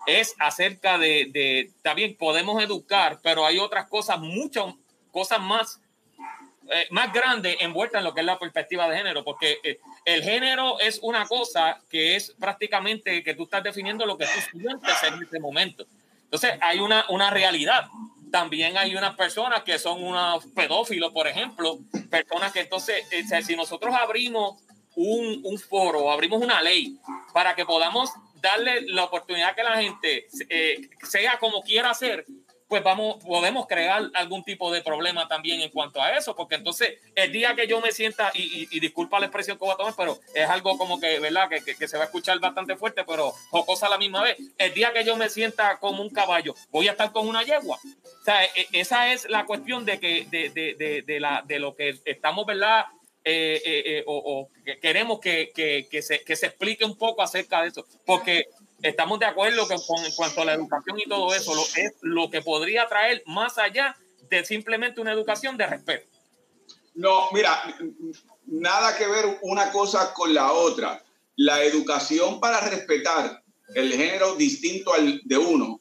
es acerca de, de, bien, podemos educar, pero hay otras cosas, muchas cosas más, eh, más grandes envueltas en lo que es la perspectiva de género, porque eh, el género es una cosa que es prácticamente que tú estás definiendo lo que tú sientes en este momento. Entonces, hay una, una realidad. También hay unas personas que son unos pedófilos, por ejemplo, personas que entonces, eh, si nosotros abrimos un, un foro, abrimos una ley para que podamos darle la oportunidad que la gente eh, sea como quiera ser, pues vamos, podemos crear algún tipo de problema también en cuanto a eso, porque entonces el día que yo me sienta, y, y, disculpa la expresión que voy a tomar, pero es algo como que, ¿verdad? Que, que, se va a escuchar bastante fuerte, pero jocosa a la misma vez. El día que yo me sienta como un caballo, voy a estar con una yegua. O sea, e, esa es la cuestión de que de, de, de, de la, de lo que estamos, ¿verdad? Eh, eh, eh, o, queremos que, que, que, se, que se explique un poco acerca de eso, porque estamos de acuerdo que con, en cuanto a la educación y todo eso, lo, es lo que podría traer más allá de simplemente una educación de respeto. No, mira, nada que ver una cosa con la otra. La educación para respetar el género distinto al de uno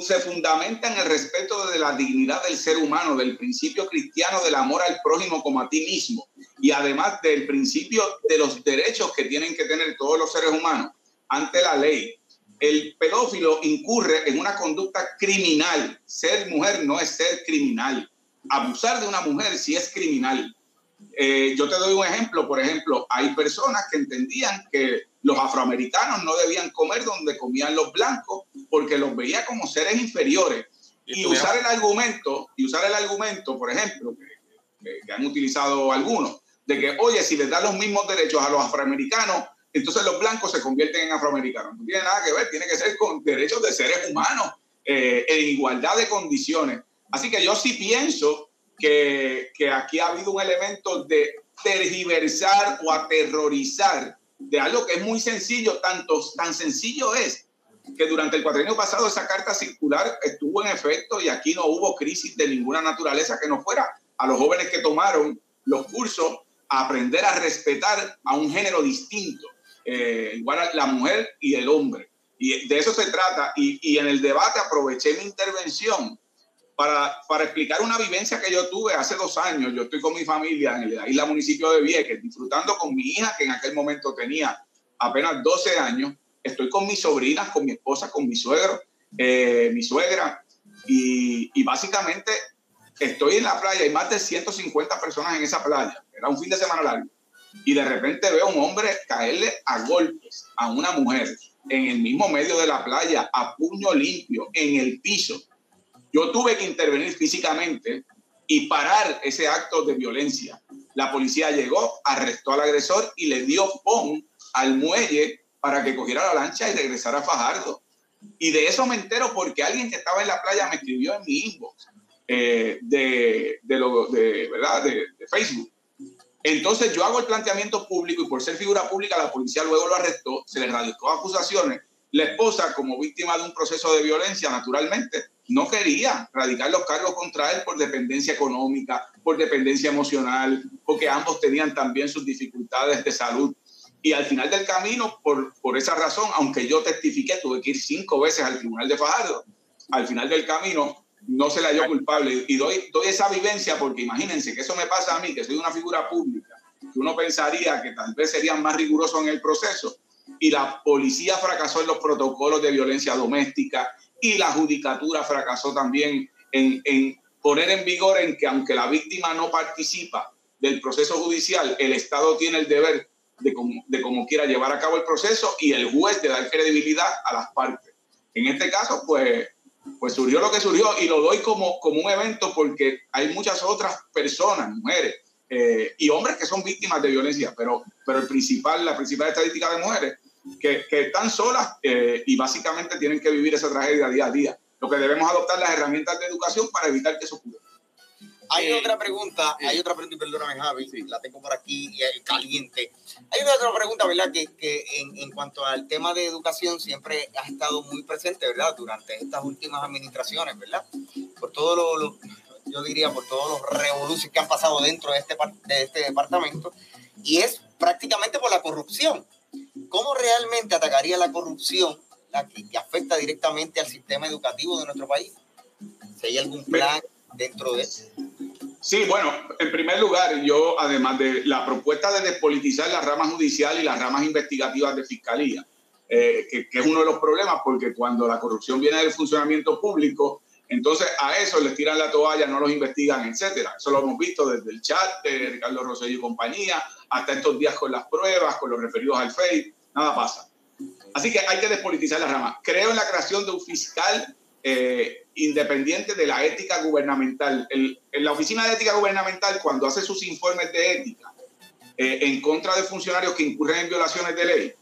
se fundamenta en el respeto de la dignidad del ser humano, del principio cristiano del amor al prójimo como a ti mismo y además del principio de los derechos que tienen que tener todos los seres humanos ante la ley. El pedófilo incurre en una conducta criminal. Ser mujer no es ser criminal. Abusar de una mujer sí es criminal. Eh, yo te doy un ejemplo. Por ejemplo, hay personas que entendían que los afroamericanos no debían comer donde comían los blancos porque los veía como seres inferiores. Y, usar el argumento, y usar el argumento, por ejemplo, que, que, han utilizado algunos, de que, oye, si les dan los mismos derechos a los afroamericanos, entonces los blancos se convierten en afroamericanos. No tiene nada que ver, tiene que ser con derechos de seres humanos eh, en igualdad de condiciones. Así que yo sí pienso que, que aquí ha habido un elemento de tergiversar o aterrorizar de algo que es muy sencillo, tanto, tan sencillo es que durante el cuatrienio pasado esa carta circular estuvo en efecto y aquí no hubo crisis de ninguna naturaleza que no fuera a los jóvenes que tomaron los cursos a aprender a respetar a un género distinto, eh, igual a la mujer y el hombre. Y de eso se trata. Y, y en el debate aproveché mi intervención para, para explicar una vivencia que yo tuve hace dos años. Yo estoy con mi familia en la isla municipio de Vieques, disfrutando con mi hija, que en aquel momento tenía apenas 12 años. Estoy con mis sobrinas, con mi esposa, con mi suegro, eh, mi suegra. Y, y básicamente estoy en la playa, hay más de 150 personas en esa playa. Era un fin de semana largo. Y de repente veo a un hombre caerle a golpes a una mujer en el mismo medio de la playa, a puño limpio, en el piso. Yo tuve que intervenir físicamente y parar ese acto de violencia. La policía llegó, arrestó al agresor y le dio pon al muelle para que cogiera la lancha y regresara a Fajardo. Y de eso me entero porque alguien que estaba en la playa me escribió en mi inbox eh, de, de, ¿verdad? De Facebook. Entonces yo hago el planteamiento público y por ser figura pública la policía luego lo arrestó, se le radicó acusaciones. La esposa, como víctima de un proceso de violencia, naturalmente, no quería radicar los cargos contra él por dependencia económica, por dependencia emocional, porque ambos tenían también sus dificultades de salud. Y al final del camino, por, por esa razón, aunque yo testifiqué, tuve que ir cinco veces al tribunal de Fajardo. Al final del camino, no se le halló culpable. Y doy, doy esa vivencia porque imagínense que eso me pasa a mí, que soy una figura pública, que uno pensaría que tal vez serían más rigurosos en el proceso. Y la policía fracasó en los protocolos de violencia doméstica y la judicatura fracasó también en, en poner en vigor en que aunque la víctima no participa del proceso judicial, el Estado tiene el deber de como, de como quiera llevar a cabo el proceso y el juez de dar credibilidad a las partes. En este caso, pues pues surgió lo que surgió y lo doy como, como un evento porque hay muchas otras personas, mujeres eh, y hombres que son víctimas de violencia, pero, pero el principal, la principal estadística de mujeres que, que están solas eh, y básicamente tienen que vivir esa tragedia día a día. Lo que debemos adoptar las herramientas de educación para evitar que eso ocurra. Hay Eh, otra pregunta, eh. hay otra pregunta, y perdóname Javi, la tengo por aquí caliente. Hay una otra pregunta, ¿verdad? Que, que en, en cuanto al tema de educación siempre ha estado muy presente, ¿verdad? Durante estas últimas administraciones, ¿verdad? Por todo lo, lo- yo diría, por todos los revoluciones que han pasado dentro de este, de este departamento, y es prácticamente por la corrupción. ¿Cómo realmente atacaría la corrupción la que, que afecta directamente al sistema educativo de nuestro país? Si hay algún plan dentro de. Sí, bueno, en primer lugar, yo, además de la propuesta de despolitizar la rama judicial y las ramas investigativas de fiscalía, eh, que, que es uno de los problemas, porque cuando la corrupción viene del funcionamiento público, entonces a eso les tiran la toalla, no los investigan, etcétera. Eso lo hemos visto desde el chat de Ricardo Rosselló y compañía, hasta estos días con las pruebas, con los referidos al FEI, nada pasa. Así que hay que despolitizar la rama. Creo en la creación de un fiscal eh, independiente de la ética gubernamental. El- en la Oficina de Ética Gubernamental, cuando hace sus informes de ética eh, en contra de funcionarios que incurren en violaciones de ley,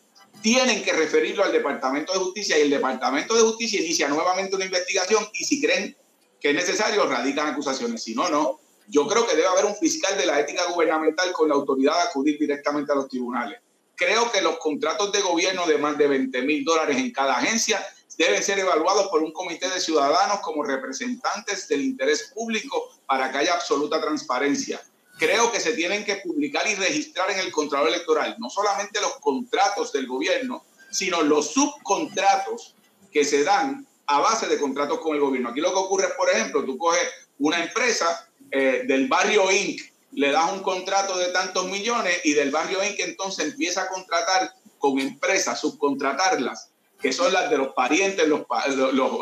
tienen que referirlo al Departamento de Justicia y el Departamento de Justicia inicia nuevamente una investigación y si creen que es necesario, radican acusaciones. Si no, no. Yo creo que debe haber un fiscal de la ética gubernamental con la autoridad de acudir directamente a los tribunales. Creo que los contratos de gobierno de más de 20 mil dólares en cada agencia deben ser evaluados por un comité de ciudadanos como representantes del interés público para que haya absoluta transparencia. Creo que se tienen que publicar y registrar en el Contralor Electoral no solamente los contratos del gobierno, sino los subcontratos que se dan a base de contratos con el gobierno. Aquí lo que ocurre es, por ejemplo, tú coges una empresa eh, del barrio Inc., le das un contrato de tantos millones y del barrio Inc. entonces empieza a contratar con empresas, subcontratarlas, que son las de los parientes, los,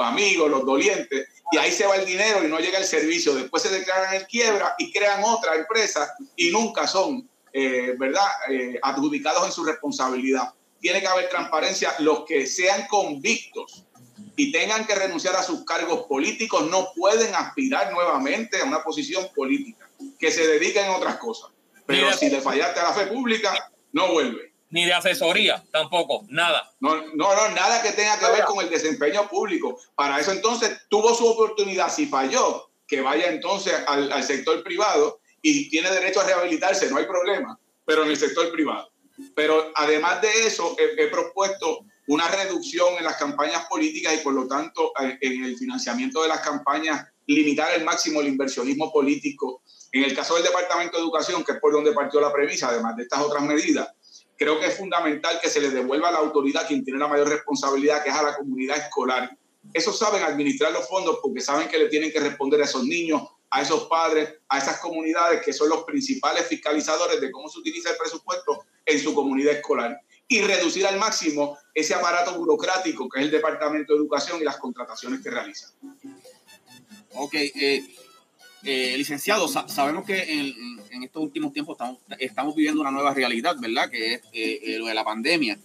amigos, los dolientes, y ahí se va el dinero y no llega el servicio. Después se declaran en quiebra y crean otra empresa y nunca son, eh, ¿verdad?, eh, adjudicados en su responsabilidad. Tiene que haber transparencia. Los que sean convictos y tengan que renunciar a sus cargos políticos no pueden aspirar nuevamente a una posición política, que se dediquen a otras cosas. Pero Mira. si le fallaste a la fe pública, no vuelve. Ni de asesoría, tampoco, nada. No, no, no, nada que tenga que ver con el desempeño público. Para eso entonces tuvo su oportunidad. Si falló, que vaya entonces al, al sector privado y tiene derecho a rehabilitarse, no hay problema, pero en el sector privado. Pero además de eso, he, he propuesto una reducción en las campañas políticas y por lo tanto eh, en el financiamiento de las campañas, limitar al máximo el inversionismo político. En el caso del Departamento de Educación, que es por donde partió la premisa, además de estas otras medidas, creo que es fundamental que se le devuelva la autoridad a quien tiene la mayor responsabilidad, que es a la comunidad escolar. Esos saben administrar los fondos porque saben que le tienen que responder a esos niños, a esos padres, a esas comunidades que son los principales fiscalizadores de cómo se utiliza el presupuesto en su comunidad escolar y reducir al máximo ese aparato burocrático que es el Departamento de Educación y las contrataciones que realizan. Ok, eh, eh, licenciado, sa- sabemos que en, estos últimos tiempos estamos, viviendo una nueva realidad, ¿verdad? Que es eh, eh, lo de la pandemia.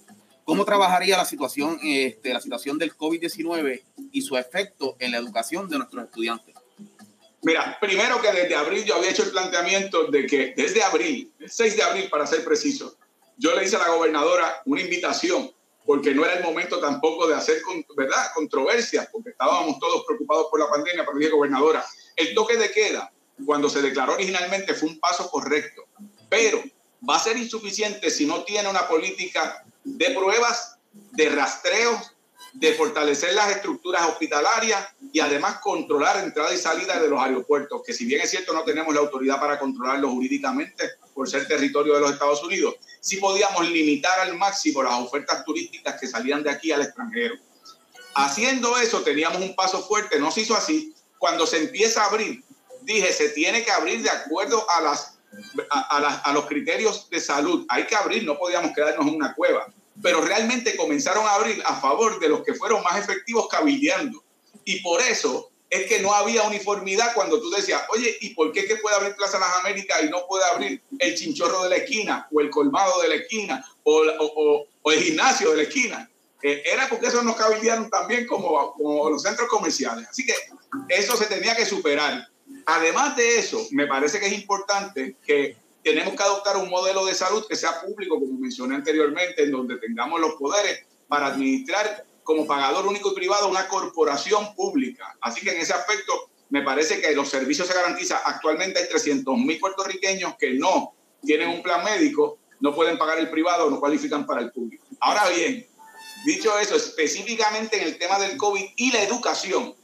¿Cómo trabajaría la situación, este, la situación del COVID-19 y su efecto en la educación de nuestros estudiantes? Mira, primero que desde abril yo había hecho el planteamiento de que desde abril, el 6 de abril para ser preciso, yo le hice a la gobernadora una invitación, porque no era el momento tampoco de hacer, ¿verdad?, controversias, porque estábamos todos preocupados por la pandemia, pero dije, gobernadora, el toque de queda, cuando se declaró originalmente, fue un paso correcto, pero va a ser insuficiente si no tiene una política de pruebas, de rastreo, de fortalecer las estructuras hospitalarias y además controlar entrada y salida de los aeropuertos, que si bien es cierto no tenemos la autoridad para controlarlo jurídicamente por ser territorio de los Estados Unidos, sí podíamos limitar al máximo las ofertas turísticas que salían de aquí al extranjero. Haciendo eso teníamos un paso fuerte, no se hizo así. Cuando se empieza a abrir, dije, se tiene que abrir de acuerdo a, las, a, los criterios de salud. Hay que abrir, no podíamos quedarnos en una cueva. Pero realmente comenzaron a abrir a favor de los que fueron más efectivos cabildeando. Y por eso es que no había uniformidad cuando tú decías, oye, ¿y por qué que puede abrir Plaza Las Américas y no puede abrir el chinchorro de la esquina o el colmado de la esquina o- o el gimnasio de la esquina? Eh, era porque eso nos cabildearon también como, como los centros comerciales. Así que eso se tenía que superar. Además de eso, me parece que es importante que tenemos que adoptar un modelo de salud que sea público, como mencioné anteriormente, en donde tengamos los poderes para administrar como pagador único y privado una corporación pública. Así que en ese aspecto me parece que los servicios se garantizan. Actualmente hay 300 mil puertorriqueños que no tienen un plan médico, no pueden pagar el privado, no cualifican para el público. Ahora bien, dicho eso, específicamente en el tema del COVID y la educación,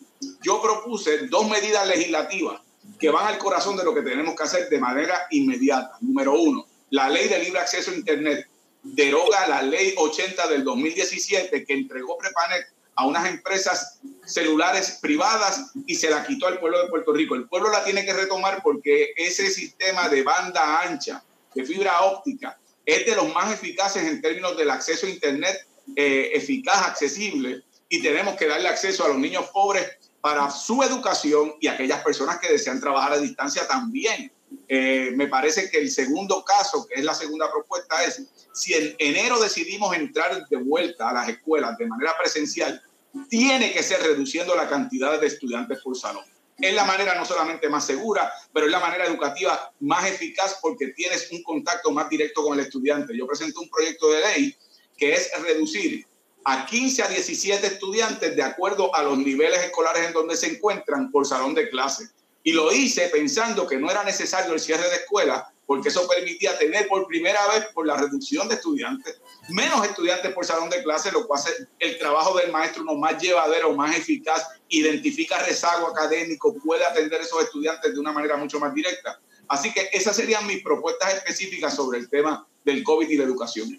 yo propuse dos medidas legislativas que van al corazón de lo que tenemos que hacer de manera inmediata. Número uno, la ley de libre acceso a Internet deroga la ley 80 del 2017 que entregó Prepanet a unas empresas celulares privadas y se la quitó al pueblo de Puerto Rico. El pueblo la tiene que retomar porque ese sistema de banda ancha, de fibra óptica, es de los más eficaces en términos del acceso a Internet eh, eficaz, accesible, y tenemos que darle acceso a los niños pobres para su educación y a aquellas personas que desean trabajar a distancia también. Eh, me parece que el segundo caso, que es la segunda propuesta, es si en enero decidimos entrar de vuelta a las escuelas de manera presencial, tiene que ser reduciendo la cantidad de estudiantes por salón. Es la manera no solamente más segura, pero es la manera educativa más eficaz porque tienes un contacto más directo con el estudiante. Yo presento un proyecto de ley que es reducir a 15 a 17 estudiantes de acuerdo a los niveles escolares en donde se encuentran por salón de clase. Y lo hice pensando que no era necesario el cierre de escuela, porque eso permitía tener por primera vez, por la reducción de estudiantes, menos estudiantes por salón de clase, lo cual hace el trabajo del maestro uno más llevadero, más eficaz, identifica rezago académico, puede atender a esos estudiantes de una manera mucho más directa. Así que esas serían mis propuestas específicas sobre el tema del COVID y la educación.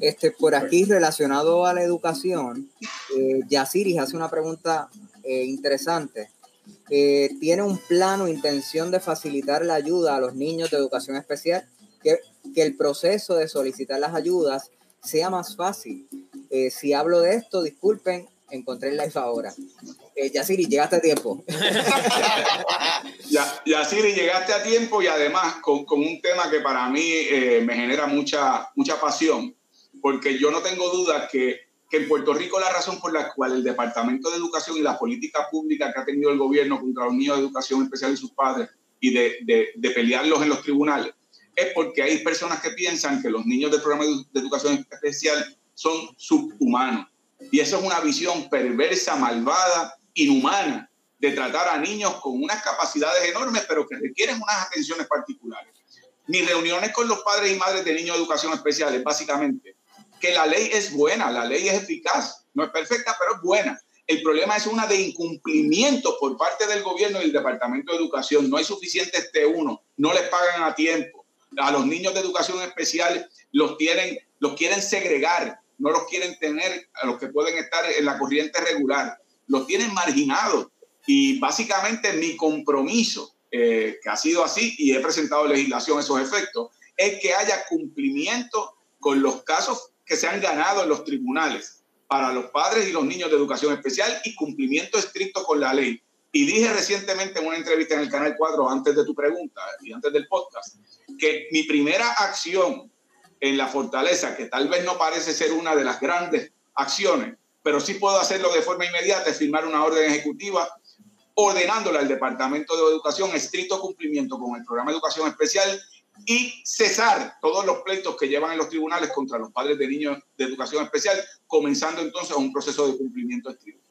Este, por aquí, relacionado a la educación, eh, Yasiris hace una pregunta eh, interesante. Eh, ¿Tiene un plan o intención de facilitar la ayuda a los niños de educación especial? Que, que el proceso de solicitar las ayudas sea más fácil. Eh, si hablo de esto, disculpen, encontré el live ahora. Eh, llegaste a tiempo. Ya, llegaste a tiempo y además con, con un tema que para mí me genera mucha, mucha pasión, porque yo no tengo duda que, que en Puerto Rico la razón por la cual el Departamento de Educación y la política pública que ha tenido el gobierno contra los niños de educación especial y sus padres y de, de, de pelearlos en los tribunales es porque hay personas que piensan que los niños del programa de, educación especial son subhumanos. Y eso es una visión perversa, malvada, inhumana de tratar a niños con unas capacidades enormes, pero que requieren unas atenciones particulares. Mis reuniones con los padres y madres de niños de educación especial es básicamente que la ley es buena, la ley es eficaz, no es perfecta, pero es buena. El problema es una de incumplimiento por parte del gobierno y del Departamento de Educación. No hay suficientes T1, no les pagan a tiempo, a los niños de educación especial los tienen, los quieren segregar, no los quieren tener a los que pueden estar en la corriente regular, los tienen marginados. Y básicamente mi compromiso, eh, que ha sido así, y he presentado legislación a esos efectos, es que haya cumplimiento con los casos que se han ganado en los tribunales para los padres y los niños de educación especial y cumplimiento estricto con la ley. Y dije recientemente en una entrevista en el Canal 4, antes de tu pregunta y antes del podcast, que mi primera acción en la fortaleza, que tal vez no parece ser una de las grandes acciones, pero sí puedo hacerlo de forma inmediata, es firmar una orden ejecutiva ordenándole al Departamento de Educación estricto cumplimiento con el programa de educación especial y cesar todos los pleitos que llevan en los tribunales contra los padres de niños de educación especial, comenzando entonces un proceso de cumplimiento estricto.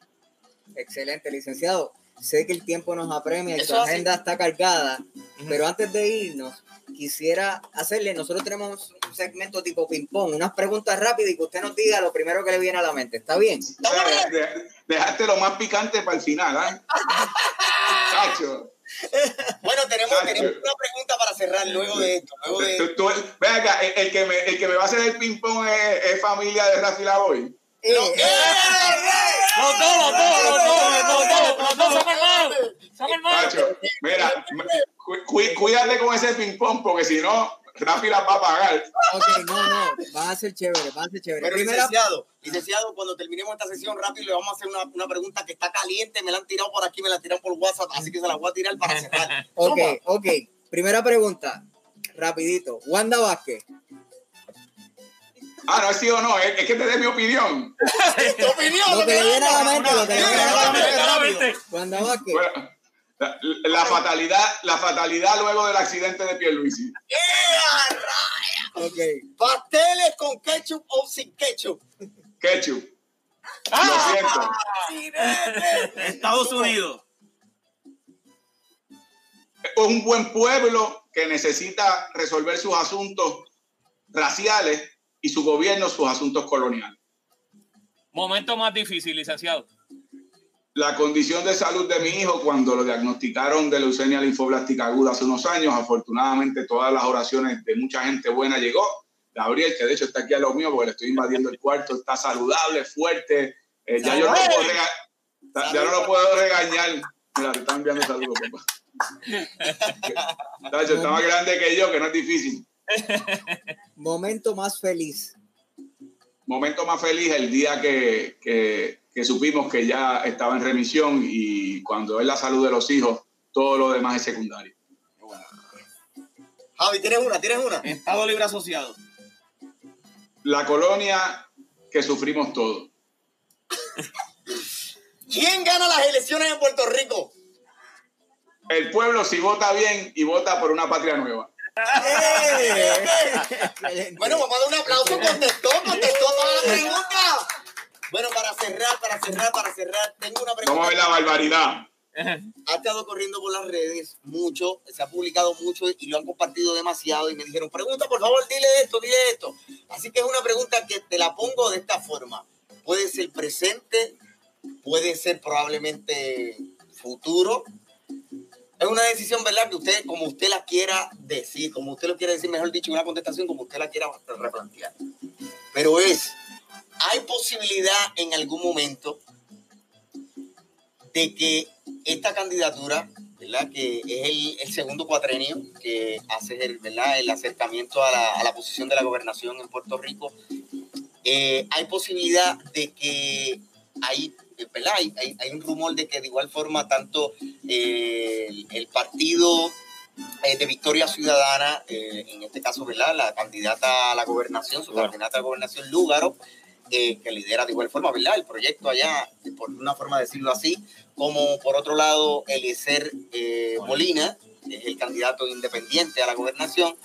Excelente, licenciado. Sé que el tiempo nos apremia y su agenda está cargada, pero antes de irnos, quisiera hacerle, nosotros tenemos un segmento tipo ping-pong, unas preguntas rápidas y que usted nos diga lo primero que le viene a la mente. ¿Está bien? O sea, de- de- dejaste lo más picante para el final, ¿ah? [laughs] Chacho. Bueno, tenemos, tenemos una pregunta para cerrar luego de esto. Luego de Tú- tú- ven acá, el, el que me, el que me va a hacer el ping-pong es, es familia de Rafi Lavoy. Eh, No, ¡eh! Los dos, los dos, los dos, los dos, los dos somos hermanos. Somos hermanos. Chacho, mira, cu- cu- cuídate con ese ping-pong porque si no, Rafi la va a pagar. Ok, no, no, van a ser chéveres, van a ser chéveres. Pero Primera, licenciado, licenciado, cuando terminemos esta sesión rápido le vamos a hacer una, una pregunta que está caliente, me la han tirado por aquí, me la tiraron por WhatsApp, así que se la voy a tirar para cerrar. [laughs] ok, Toma. ok. Primera pregunta, rapidito. Wanda Vázquez. Ah, no es sí o no, es, es que te dé mi opinión. [laughs] ¿Tu opinión? Lo que le viene a la mente, lo que le viene a la mente. Claramente. Wanda Vázquez. Bueno, la, la fatalidad, la fatalidad luego del accidente de Pierluisi. ¡Eh, Ok. Pasteles con ketchup o sin ketchup. Ketchup. Ah. Lo siento. Estados Unidos. Es un buen pueblo que necesita resolver sus asuntos raciales y su gobierno sus asuntos coloniales. Momento más difícil, licenciado. La condición de salud de mi hijo cuando lo diagnosticaron de leucemia linfoblástica aguda hace unos años, afortunadamente todas las oraciones de mucha gente buena llegó. Gabriel, que de hecho está aquí a lo mío porque le estoy invadiendo el cuarto, está saludable, fuerte. Eh, ya yo no lo puedo rega- ya no lo puedo regañar. Mira, te están enviando saludos, papá. [laughs] Tacho, está más grande que yo, que no es difícil. Momento más feliz. momento más feliz el día que, que- que supimos que ya estaba en remisión y cuando es la salud de los hijos, todo lo demás es secundario. Javi, ¿tienes una? ¿Tienes una? Estado Libre Asociado. La colonia que sufrimos todos. [laughs] ¿Quién gana las elecciones en Puerto Rico? El pueblo si vota bien y vota por una patria nueva. Excelente. [laughs] Bueno, vamos a dar un aplauso. Contestó, contestó toda la pregunta. Bueno, para cerrar, para cerrar, para cerrar, tengo una Vamos a ver pregunta. la barbaridad. [laughs] Ha estado corriendo por las redes mucho, se ha publicado mucho y lo han compartido demasiado y me dijeron, pregunta, por favor, dile esto, dile esto. Así que es una pregunta que te la pongo de esta forma. Puede ser presente, puede ser probablemente futuro. Es una decisión, ¿verdad? Que usted, como usted la quiera decir, como usted lo quiere decir, mejor dicho, una contestación como usted la quiera replantear. Pero es, ¿hay posibilidad en algún momento de que esta candidatura, ¿verdad? Que es el, el segundo cuatrenio que hace el, ¿verdad? el acercamiento a la, a la posición de la gobernación en Puerto Rico, eh, hay posibilidad de que hay, ¿verdad? Hay, hay- hay un rumor de que de igual forma tanto eh, el, el partido eh, de Victoria Ciudadana, en este caso, ¿verdad? La candidata a la gobernación, su Lúgaro. candidata a la gobernación, Lúgaro, eh, que lidera de igual forma, ¿verdad? El proyecto allá, por una forma de decirlo así, como por otro lado, Eliezer eh, Molina, que es el candidato independiente a la gobernación,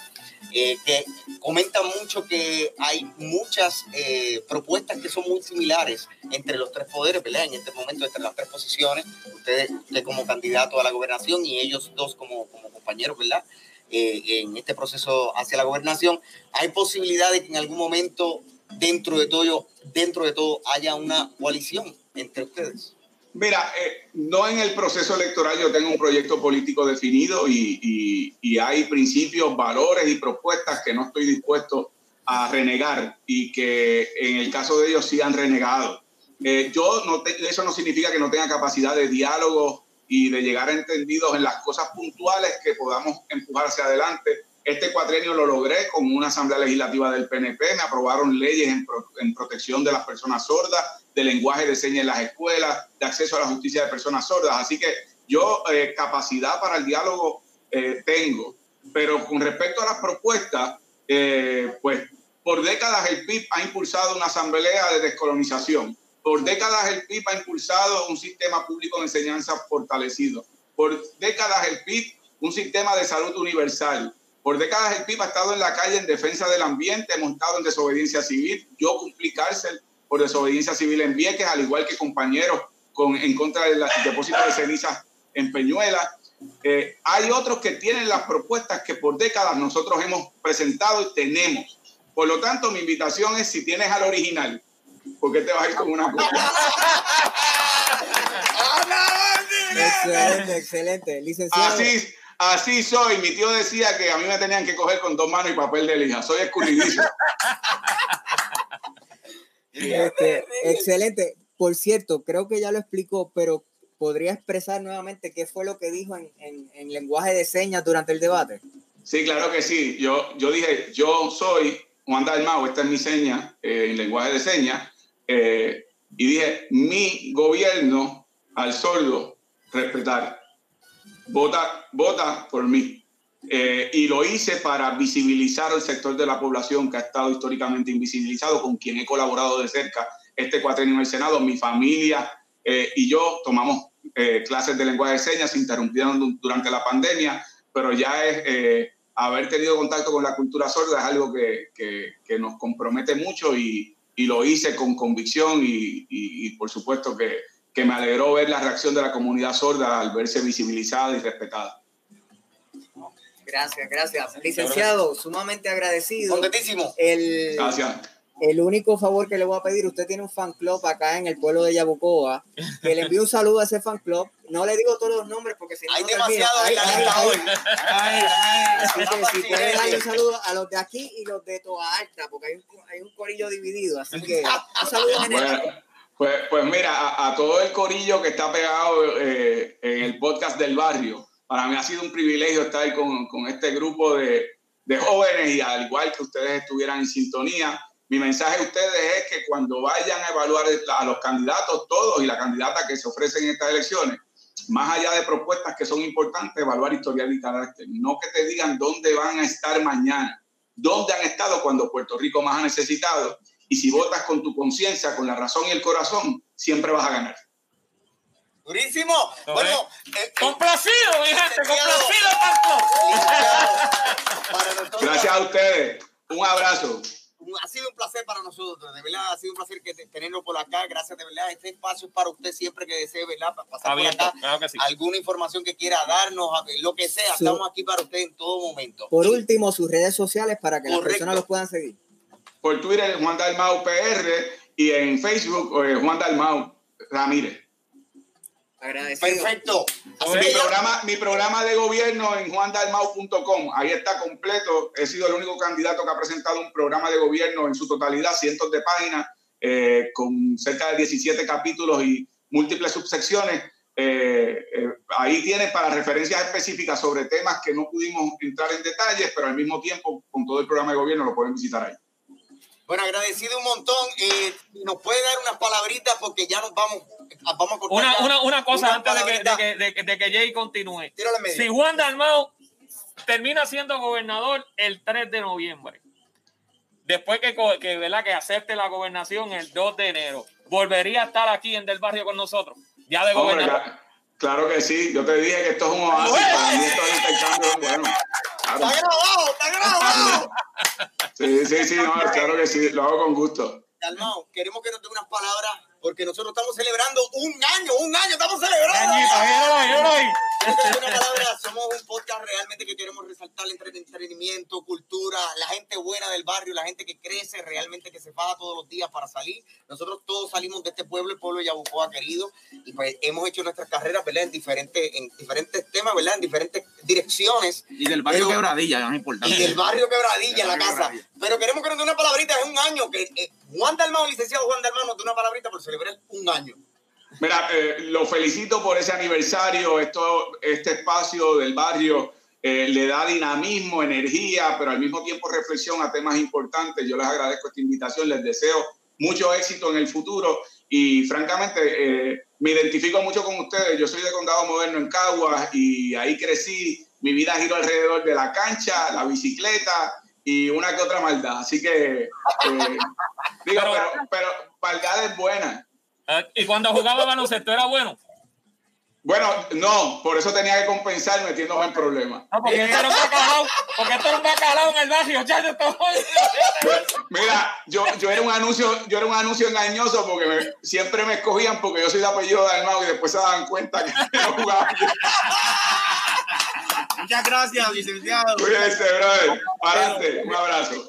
eh, que comenta mucho que hay muchas eh, propuestas que son muy similares entre los tres poderes, ¿verdad? En este momento, entre las tres posiciones, ustedes usted como candidato a la gobernación y ellos dos como, como compañeros, ¿verdad? Eh, en este proceso hacia la gobernación, hay posibilidad de que en algún momento dentro de todo, dentro de todo haya una coalición entre ustedes. Mira, eh, no en el proceso electoral yo tengo un proyecto político definido y, y- y hay principios, valores y propuestas que no estoy dispuesto a renegar y que en el caso de ellos sí han renegado. Eh, yo no te- eso no significa que no tenga capacidad de diálogo y de llegar a entendidos en las cosas puntuales que podamos empujar hacia adelante. Este cuatrienio lo logré con una asamblea legislativa del PNP, me aprobaron leyes en, pro- en protección de las personas sordas, de lenguaje de señas en las escuelas, de acceso a la justicia de personas sordas. Así que yo eh, capacidad para el diálogo eh, tengo, pero con respecto a las propuestas, eh, pues por décadas el PIB ha impulsado una asamblea de descolonización. Por décadas el PIB ha impulsado un sistema público de enseñanza fortalecido. Por décadas el PIB un sistema de salud universal. Por décadas el PIB ha estado en la calle en defensa del ambiente, hemos estado en desobediencia civil. Yo cumplí cárcel por desobediencia civil en Vieques, al igual que compañeros con, en contra del depósito de cenizas en Peñuelas. Eh, hay otros que tienen las propuestas que por décadas nosotros hemos presentado y tenemos. Por lo tanto, mi invitación es si tienes al original, ¿por qué te vas a ir con una copia? [laughs] Excelente, excelente. Licenciado. Así, así soy. Mi tío decía que a mí me tenían que coger con dos manos y papel de lija. Soy escurridizo. [laughs] Este, excelente. Por cierto, creo que ya lo explicó, pero ¿podría expresar nuevamente qué fue lo que dijo en, en- en lenguaje de señas durante el debate? Sí, claro que sí. Yo, yo dije, yo soy Juan Dalmau, esta es mi seña eh, en lenguaje de señas. eh, y dije, mi gobierno al sordo respetar. Vota, vota por mí. Eh, y lo hice para visibilizar el sector de la población que ha estado históricamente invisibilizado, con quien he colaborado de cerca este cuatrenio en el Senado. Mi familia eh, y yo tomamos eh, clases de lenguaje de señas, se interrumpieron du- durante la pandemia, pero ya es eh, haber tenido contacto con la cultura sorda es algo que, que- que nos compromete mucho y, y lo hice con convicción y, y- y por supuesto que, que me alegró ver la reacción de la comunidad sorda al verse visibilizada y respetada. Gracias, gracias. Licenciado, sumamente agradecido. Contentísimo. El, Gracias. el único favor que le voy a pedir, usted tiene un fan club acá en el pueblo de Yabucoa, que le envíe un saludo a ese fan club. No le digo todos los nombres porque si no, Hay no demasiado en la Hay- lista hay- hoy. Ay, ay. Así que si puede darle un saludo a los de aquí y los de Toa Alta, porque hay un, hay un corillo dividido. Así que un saludo general. Bueno, pues, pues mira, a, a todo el corillo que está pegado eh, en el podcast del barrio, para mí ha sido un privilegio estar con, con este grupo de, de jóvenes y al igual que ustedes estuvieran en sintonía. Mi mensaje a ustedes es que cuando vayan a evaluar a los candidatos todos y la candidata que se ofrecen en estas elecciones, más allá de propuestas que son importantes, evaluar historial y carácter. No que te digan dónde van a estar mañana, dónde han estado cuando Puerto Rico más ha necesitado. Y si votas con tu conciencia, con la razón y el corazón, siempre vas a ganar. Durísimo. ¿Lo Bueno, eh, eh, Complacido, mi gente, Licenciado. complacido, para nosotros, Gracias a ustedes. Un abrazo. ha sido un placer para nosotros, de verdad, ha sido un placer que te- tenerlo por acá. Gracias, de verdad. Este espacio es para usted siempre que desee, ¿verdad? Pa- Pasar por acá. claro que sí. Alguna información que quiera darnos, lo que sea, Sí. estamos aquí para usted en todo momento. Por último, sus redes sociales para que las personas los puedan seguir. Por Twitter, Juan Dalmau PR y en Facebook, eh, Juan Dalmau Ramírez. Agradecido. Perfecto. Así Mi programa, mi programa de gobierno en juandalmau.com, ahí está completo. He sido el único candidato que ha presentado un programa de gobierno en su totalidad, cientos de páginas, eh, con cerca de 17 capítulos y múltiples subsecciones. Eh, eh, ahí tienes para referencias específicas sobre temas que no pudimos entrar en detalles, pero al mismo tiempo, con todo el programa de gobierno, lo pueden visitar ahí. Bueno, agradecido un montón. Eh, nos puede dar unas palabritas porque ya nos vamos, vamos a cortar. Una, una, una cosa Una antes de que, de, que, de, que- de que Jay continúe. Tírale medio. Si Juan Dalmau termina siendo gobernador el 3 de noviembre, después que, que, ¿verdad? que acepte la gobernación el 2 de enero, volvería a estar aquí en Del Barrio con nosotros, ya de Hombre, gobernador. Claro que sí. Yo te dije que esto es un oasis. Para mí esto es intercambio bueno. Claro. Está grabado, está grabado. Sí, sí, sí, no, claro que sí, lo hago con gusto. Calmao, queremos que nos dé unas palabras porque nosotros estamos celebrando un año, un año, estamos celebrando. Palabra, somos un podcast realmente que queremos resaltar el entre- entretenimiento, cultura, la gente buena del barrio, la gente que crece, realmente que se paga todos los días para salir. Nosotros todos salimos de este pueblo, el pueblo de Yabucoa querido, y pues hemos hecho nuestras carreras, ¿verdad? En diferentes, en diferentes temas, ¿verdad? En diferentes direcciones. Y del barrio Pero- Quebradilla, es importante. Y del barrio Quebradilla, en la Barrio casa. Quebradilla. Pero queremos que nos dé una palabrita, es un año que eh, Juan Dalmao, licenciado Juan Dalmao, nos dé una palabrita por celebrar un año. Mira, eh, lo felicito por ese aniversario. Esto, este espacio del barrio eh, le da dinamismo, energía, pero al mismo tiempo reflexión a temas importantes. Yo les agradezco esta invitación, les deseo mucho éxito en el futuro y francamente eh, me identifico mucho con ustedes. Yo soy de Condado Moderno en Caguas y ahí crecí. Mi vida giró alrededor de la cancha, la bicicleta y una que otra maldad. Así que, eh, digo, Pero- pero, pero maldad es buena. Ah, Y cuando jugaba baloncesto era bueno. Bueno, no, por eso tenía que compensar metiéndome en problemas. No, porque esto era un bacalao, porque esto era un bacalao en el barrio, chacho, [laughs] Mira, yo, yo era un anuncio, yo era un anuncio engañoso porque me- siempre me escogían porque yo soy de apellido Dalmau y después se daban cuenta que [laughs] no jugaba. Muchas gracias, licenciado. Cuídense, brother. Adelante, un abrazo.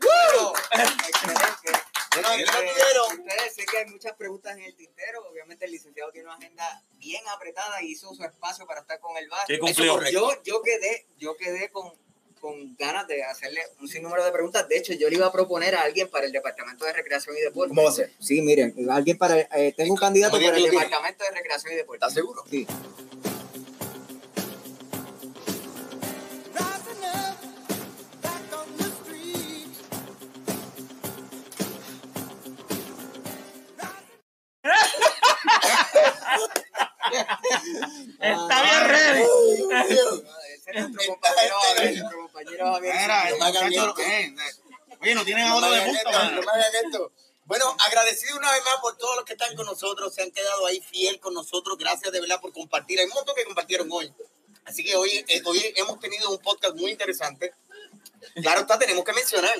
Bueno, excelente. Bueno, aquí lo tuvieron. Ustedes sé que hay muchas preguntas en el tintero. Obviamente el licenciado tiene una agenda bien apretada y hizo su espacio para estar con el Sí, barrio. cumplió. Yo, yo quedé, yo quedé con, con ganas de hacerle un sinnúmero de preguntas. De hecho, yo le iba a proponer a alguien para el Departamento de Recreación y Deporte. ¿Cómo va a ser? Sí, miren, alguien para, eh, tengo un candidato ¿Cómo para el Departamento de Recreación y Deporte. ¿Estás seguro? Sí. Está bien ready. Nuestro compañero Javier, eh, Oye, no tienen de esto. Bueno, agradecido una vez más por todos los que están con nosotros, se han quedado ahí fiel con nosotros. Gracias de verdad por compartir. Hay un montón que compartieron hoy. Así que hoy, eh, hoy hemos tenido un podcast muy interesante. Claro está, tenemos que mencionar.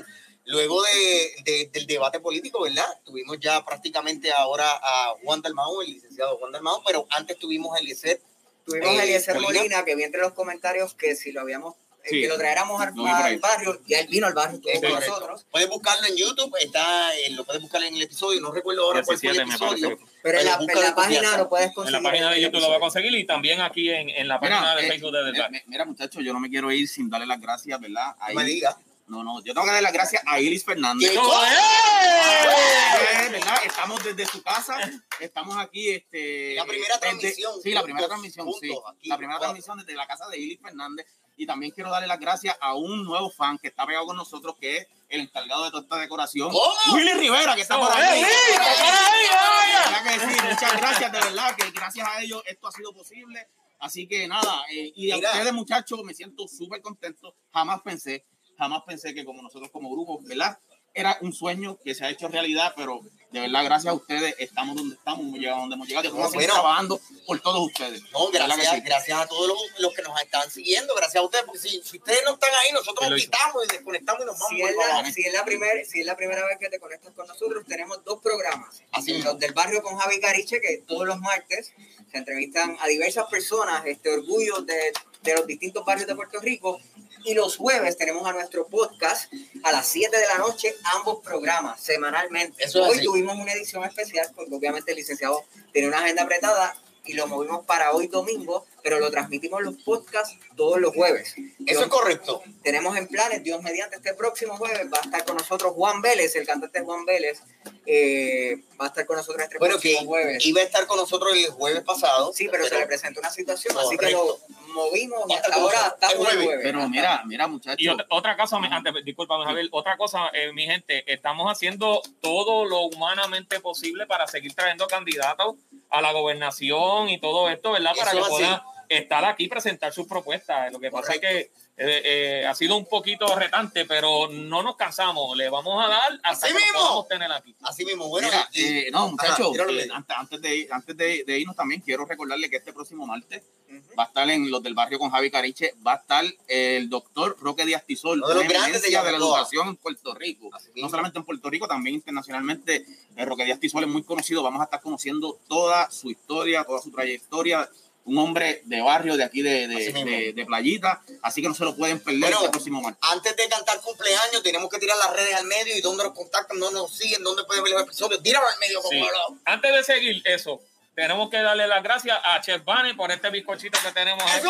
Luego de, de- del debate político, ¿verdad? Tuvimos ya prácticamente ahora a Juan Dalmau, el licenciado Juan Dalmau, pero antes tuvimos a Eliezer Tuvimos Eh, a Eliezer Molina. Molina, que vi entre los comentarios que si lo habíamos, eh, Sí. que lo traéramos al, barrio, y él vino al barrio, Es con nosotros. Puedes buscarlo en YouTube, está, eh, lo puedes buscar en el episodio, no recuerdo ahora cuál fue el 17 me parece. episodio. Pero en la, en en página lo puedes En conseguir. la página de YouTube lo va a conseguir y también aquí en, en la página Mira, de eh, Facebook de Del mira, mira, muchachos, yo no me quiero ir sin darle las gracias, ¿verdad? No Ahí- me digas. No, no, yo tengo que darle las gracias a Iris Fernández. ¿Qué? Desde su casa, estamos aquí, este... La primera desde- transmisión, Sí, la primera juntos, transmisión, sí. aquí, La primera cuatro. transmisión desde la casa de Iris Fernández. Y también quiero darle las gracias a un nuevo fan que está pegado con nosotros, que es el encargado de toda esta decoración. ¿Cómo? Willy Rivera, que está por ¡Eh, ahí. Muchas gracias, de verdad, que gracias a ellos esto ha sido posible. Así que nada, eh, y a Mira. ustedes muchachos me siento súper contento. Jamás pensé, jamás pensé que como nosotros como grupo, ¿verdad? Era un sueño que se ha hecho realidad, pero de verdad, gracias a ustedes, estamos donde estamos, hemos llegado donde hemos llegado. y Vamos seguir Bueno. trabajando por todos ustedes. No, ¿Verdad que gracias, sí? gracias a todos los, los que nos están siguiendo, gracias a ustedes, porque si, si ustedes no están ahí, nosotros nos quitamos y desconectamos y nos vamos. Si es, la, si, es la primer, si es la primera vez que te conectas con nosotros, tenemos dos programas. Así. Los del barrio con Javi Cariche, que todos los martes se entrevistan a diversas personas, este, orgullos de, de los distintos barrios de Puerto Rico. Y los jueves tenemos a nuestro podcast a las 7 de la noche, ambos programas, semanalmente. Eso Hoy así. tuvimos una edición especial, porque obviamente el licenciado tiene una agenda apretada y lo movimos para hoy domingo, pero lo transmitimos los podcasts todos los jueves. Eso es correcto. tenemos en planes, Dios mediante este próximo jueves va a estar con nosotros Juan Vélez, el cantante Juan Vélez, eh, va a estar con nosotros este Bueno, que próximo jueves. iba a estar con nosotros el jueves pasado. Sí, pero, se le presentó una situación, así que lo movimos y hasta con ahora estamos el jueves. jueves. Pero mira, mira, muchachos. Y otra, otra cosa, mi- antes, discúlpame, Javier, otra cosa, eh, mi gente, estamos haciendo todo lo humanamente posible para seguir trayendo candidatos a la gobernación y todo esto, ¿verdad? Para Eso que puedan estar aquí presentar sus propuestas. Lo que pasa es que eh, eh, ha sido un poquito retante, pero no nos cansamos. Le vamos a dar hasta Así que mismo. podamos tener aquí. Así mismo, bueno. Mira, eh, no, muchachos, eh, antes, antes de, ir- antes de, de irnos también quiero recordarle que este próximo martes va a estar en los del barrio con Javi Cariche, va a estar el doctor Roque Díaz Tizol, Uno de los grandes de la educación en Puerto Rico. Así No solamente en Puerto Rico, también internacionalmente. eh, Roque Díaz Tizol es muy conocido, vamos a estar conociendo toda su historia, toda su trayectoria. Un hombre de barrio de aquí de, de, de- de Playita, así que no se lo pueden perder Bueno, este próximo martes. Antes de cantar cumpleaños, tenemos que tirar las redes al medio y dónde nos contactan, dónde nos siguen, dónde pueden ver los episodios. Tíralo al medio, Sí. Antes de seguir eso, tenemos que darle las gracias a Chef Bunny por este bizcochito que tenemos aquí.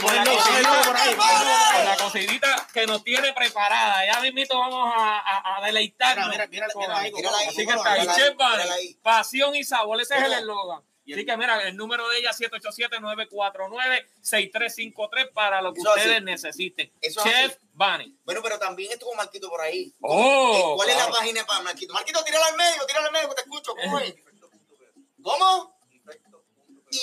Con la, cocidita que nos tiene preparada. Ya mismito vamos a, a, a deleitarnos. Mira, mira, Así que está ahí, Chef Bunny, pasión y sabor, ese es el Mira. eslogan. Así que mira, el número de ella es 787-949-6353 para lo que Eso así. ustedes necesiten. Eso Chef. Bunny. Bueno, pero también estuvo Marquito por ahí. Oh, Eh, ¿Cuál es la página para Marquito? Marquito, tírala al medio, tírala al medio que te escucho. ¿Cómo es? ¿Cómo?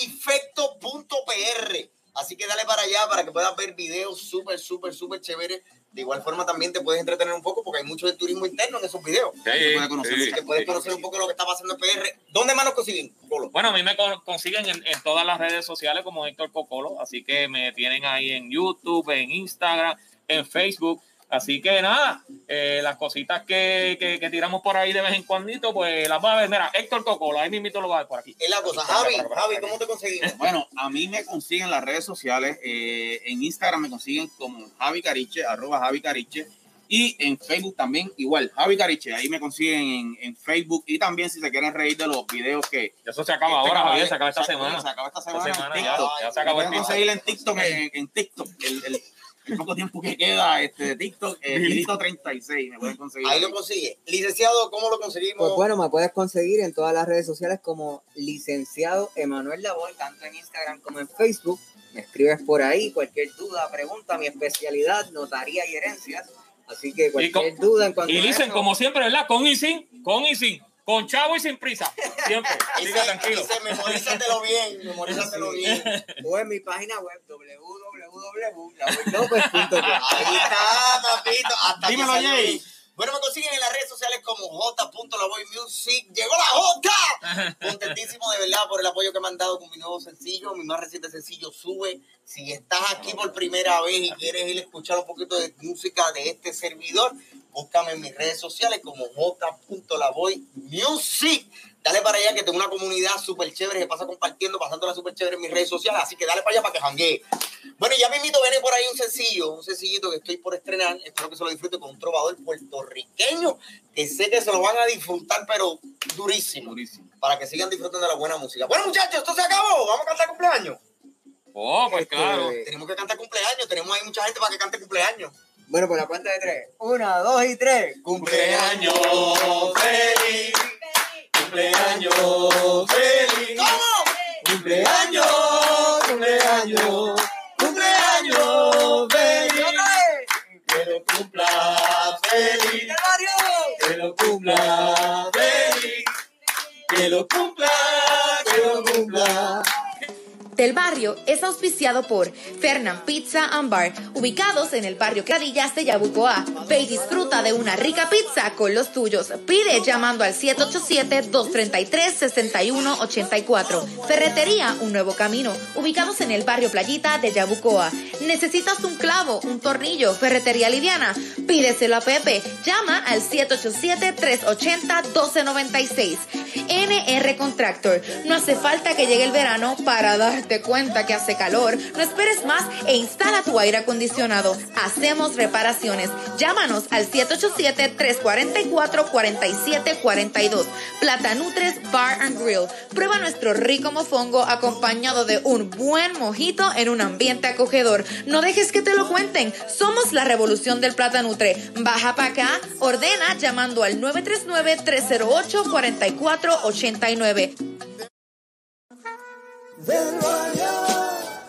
Infecto.pr. Así que dale para allá para que puedas ver videos súper, súper, súper chéveres. De igual forma también te puedes entretener un poco porque hay mucho de turismo interno en esos videos. se puede conocer. sí, Así que puedes sí. conocer un poco lo que está pasando en PR. ¿Dónde más nos consiguen, Colo? Bueno, a mí me con- consiguen en, en todas las redes sociales como Héctor Cocolo, así que me tienen ahí en YouTube, en Instagram, en Facebook. Así que nada, eh, las cositas que, que- que tiramos por ahí de vez en cuando, pues las va a ver. Mira, Héctor Cocolo, ahí mismito lo va a ver por aquí. Es la cosa. Javi, Javi, ¿cómo te conseguimos? Bueno, a mí me consiguen en las redes sociales, eh, en Instagram me consiguen como Javi Cariche, arroba Javi Cariche, y en Facebook también igual, Javi Cariche, ahí me consiguen en, en Facebook, y también si se quieren reír de los videos que... Eso se acaba este ahora, Javier, se acaba esta se semana. Se acaba esta Esta semana, semana en TikTok. ya se Me acabó el conseguir en TikTok, en, en TikTok, el, el- el poco tiempo que queda este, de TikTok, eh, Gilito 36, me pueden conseguir. Ahí lo consigue. Licenciado, ¿cómo lo conseguimos? Pues bueno, me puedes conseguir en todas las redes sociales como licenciado Emanuel Labor, tanto en Instagram como en Facebook. Me escribes por ahí, cualquier duda, pregunta, mi especialidad, notaría y herencias. Así que cualquier duda en cuanto Y a dicen, eso, como siempre, ¿verdad? Con y sin, con y sin, con chavo y sin prisa. Siempre. [laughs] Siga tranquilo. dice, memorízatelo bien, memorízatelo bien. [laughs] o en mi página web www.laborlopez.com. Ahí está, papito. Hasta Dímelo, Jay. Bueno, me consiguen en las redes sociales como j.lavoymusic. ¡Llegó la J! [laughs] Contentísimo de verdad por el apoyo que me han dado con mi nuevo sencillo, mi más reciente sencillo, Sube. Si estás aquí por primera vez y quieres ir a escuchar un poquito de música de este servidor, búscame en mis redes sociales como j.lavoymusic. Dale para allá que tengo una comunidad súper chévere que pasa compartiendo, pasándola súper chévere en mis redes sociales. Así que dale para allá para que janguee. Bueno, ya mismito viene por ahí un sencillo, un sencillito que estoy por estrenar. Espero que se lo disfrute con un trovador puertorriqueño que sé que se lo van a disfrutar, pero durísimo. Durísimo. Para que sigan disfrutando de la buena música. Bueno, muchachos, esto se acabó. Vamos a cantar cumpleaños. Oh, pues Este, claro. Tenemos que cantar cumpleaños. Tenemos ahí mucha gente para que cante cumpleaños. Bueno, por la cuenta de tres. Una, dos y tres. Cumpleaños feliz. Cumpleaños feliz. ¿Cómo? Cumpleaños, cumpleaños, cumpleaños, feliz. Que lo cumpla feliz. Que lo cumpla feliz. Que lo cumpla, que lo cumpla. Del barrio es auspiciado por Fernand Pizza and Bar, ubicados en el barrio Cadillas de Yabucoa. Ve y disfruta de una rica pizza con los tuyos. Pide llamando al 787-233-6184. Ferretería Un Nuevo Camino, ubicados en el barrio Playita de Yabucoa. ¿Necesitas un clavo, un tornillo, ferretería liviana? Pídeselo a Pepe. Llama al 787-380-1296. NR Contractor. No hace falta que llegue el verano para darte cuenta que hace calor. No esperes más e instala tu aire acondicionado. Hacemos reparaciones. Llámanos al 787-344-4742. Platanutres Bar and Grill. Prueba nuestro rico mofongo acompañado de un buen mojito en un ambiente acogedor. No dejes que te lo cuenten. Somos la revolución del Platanutre. Baja para acá, ordena llamando al 939-308-4489. del Royal.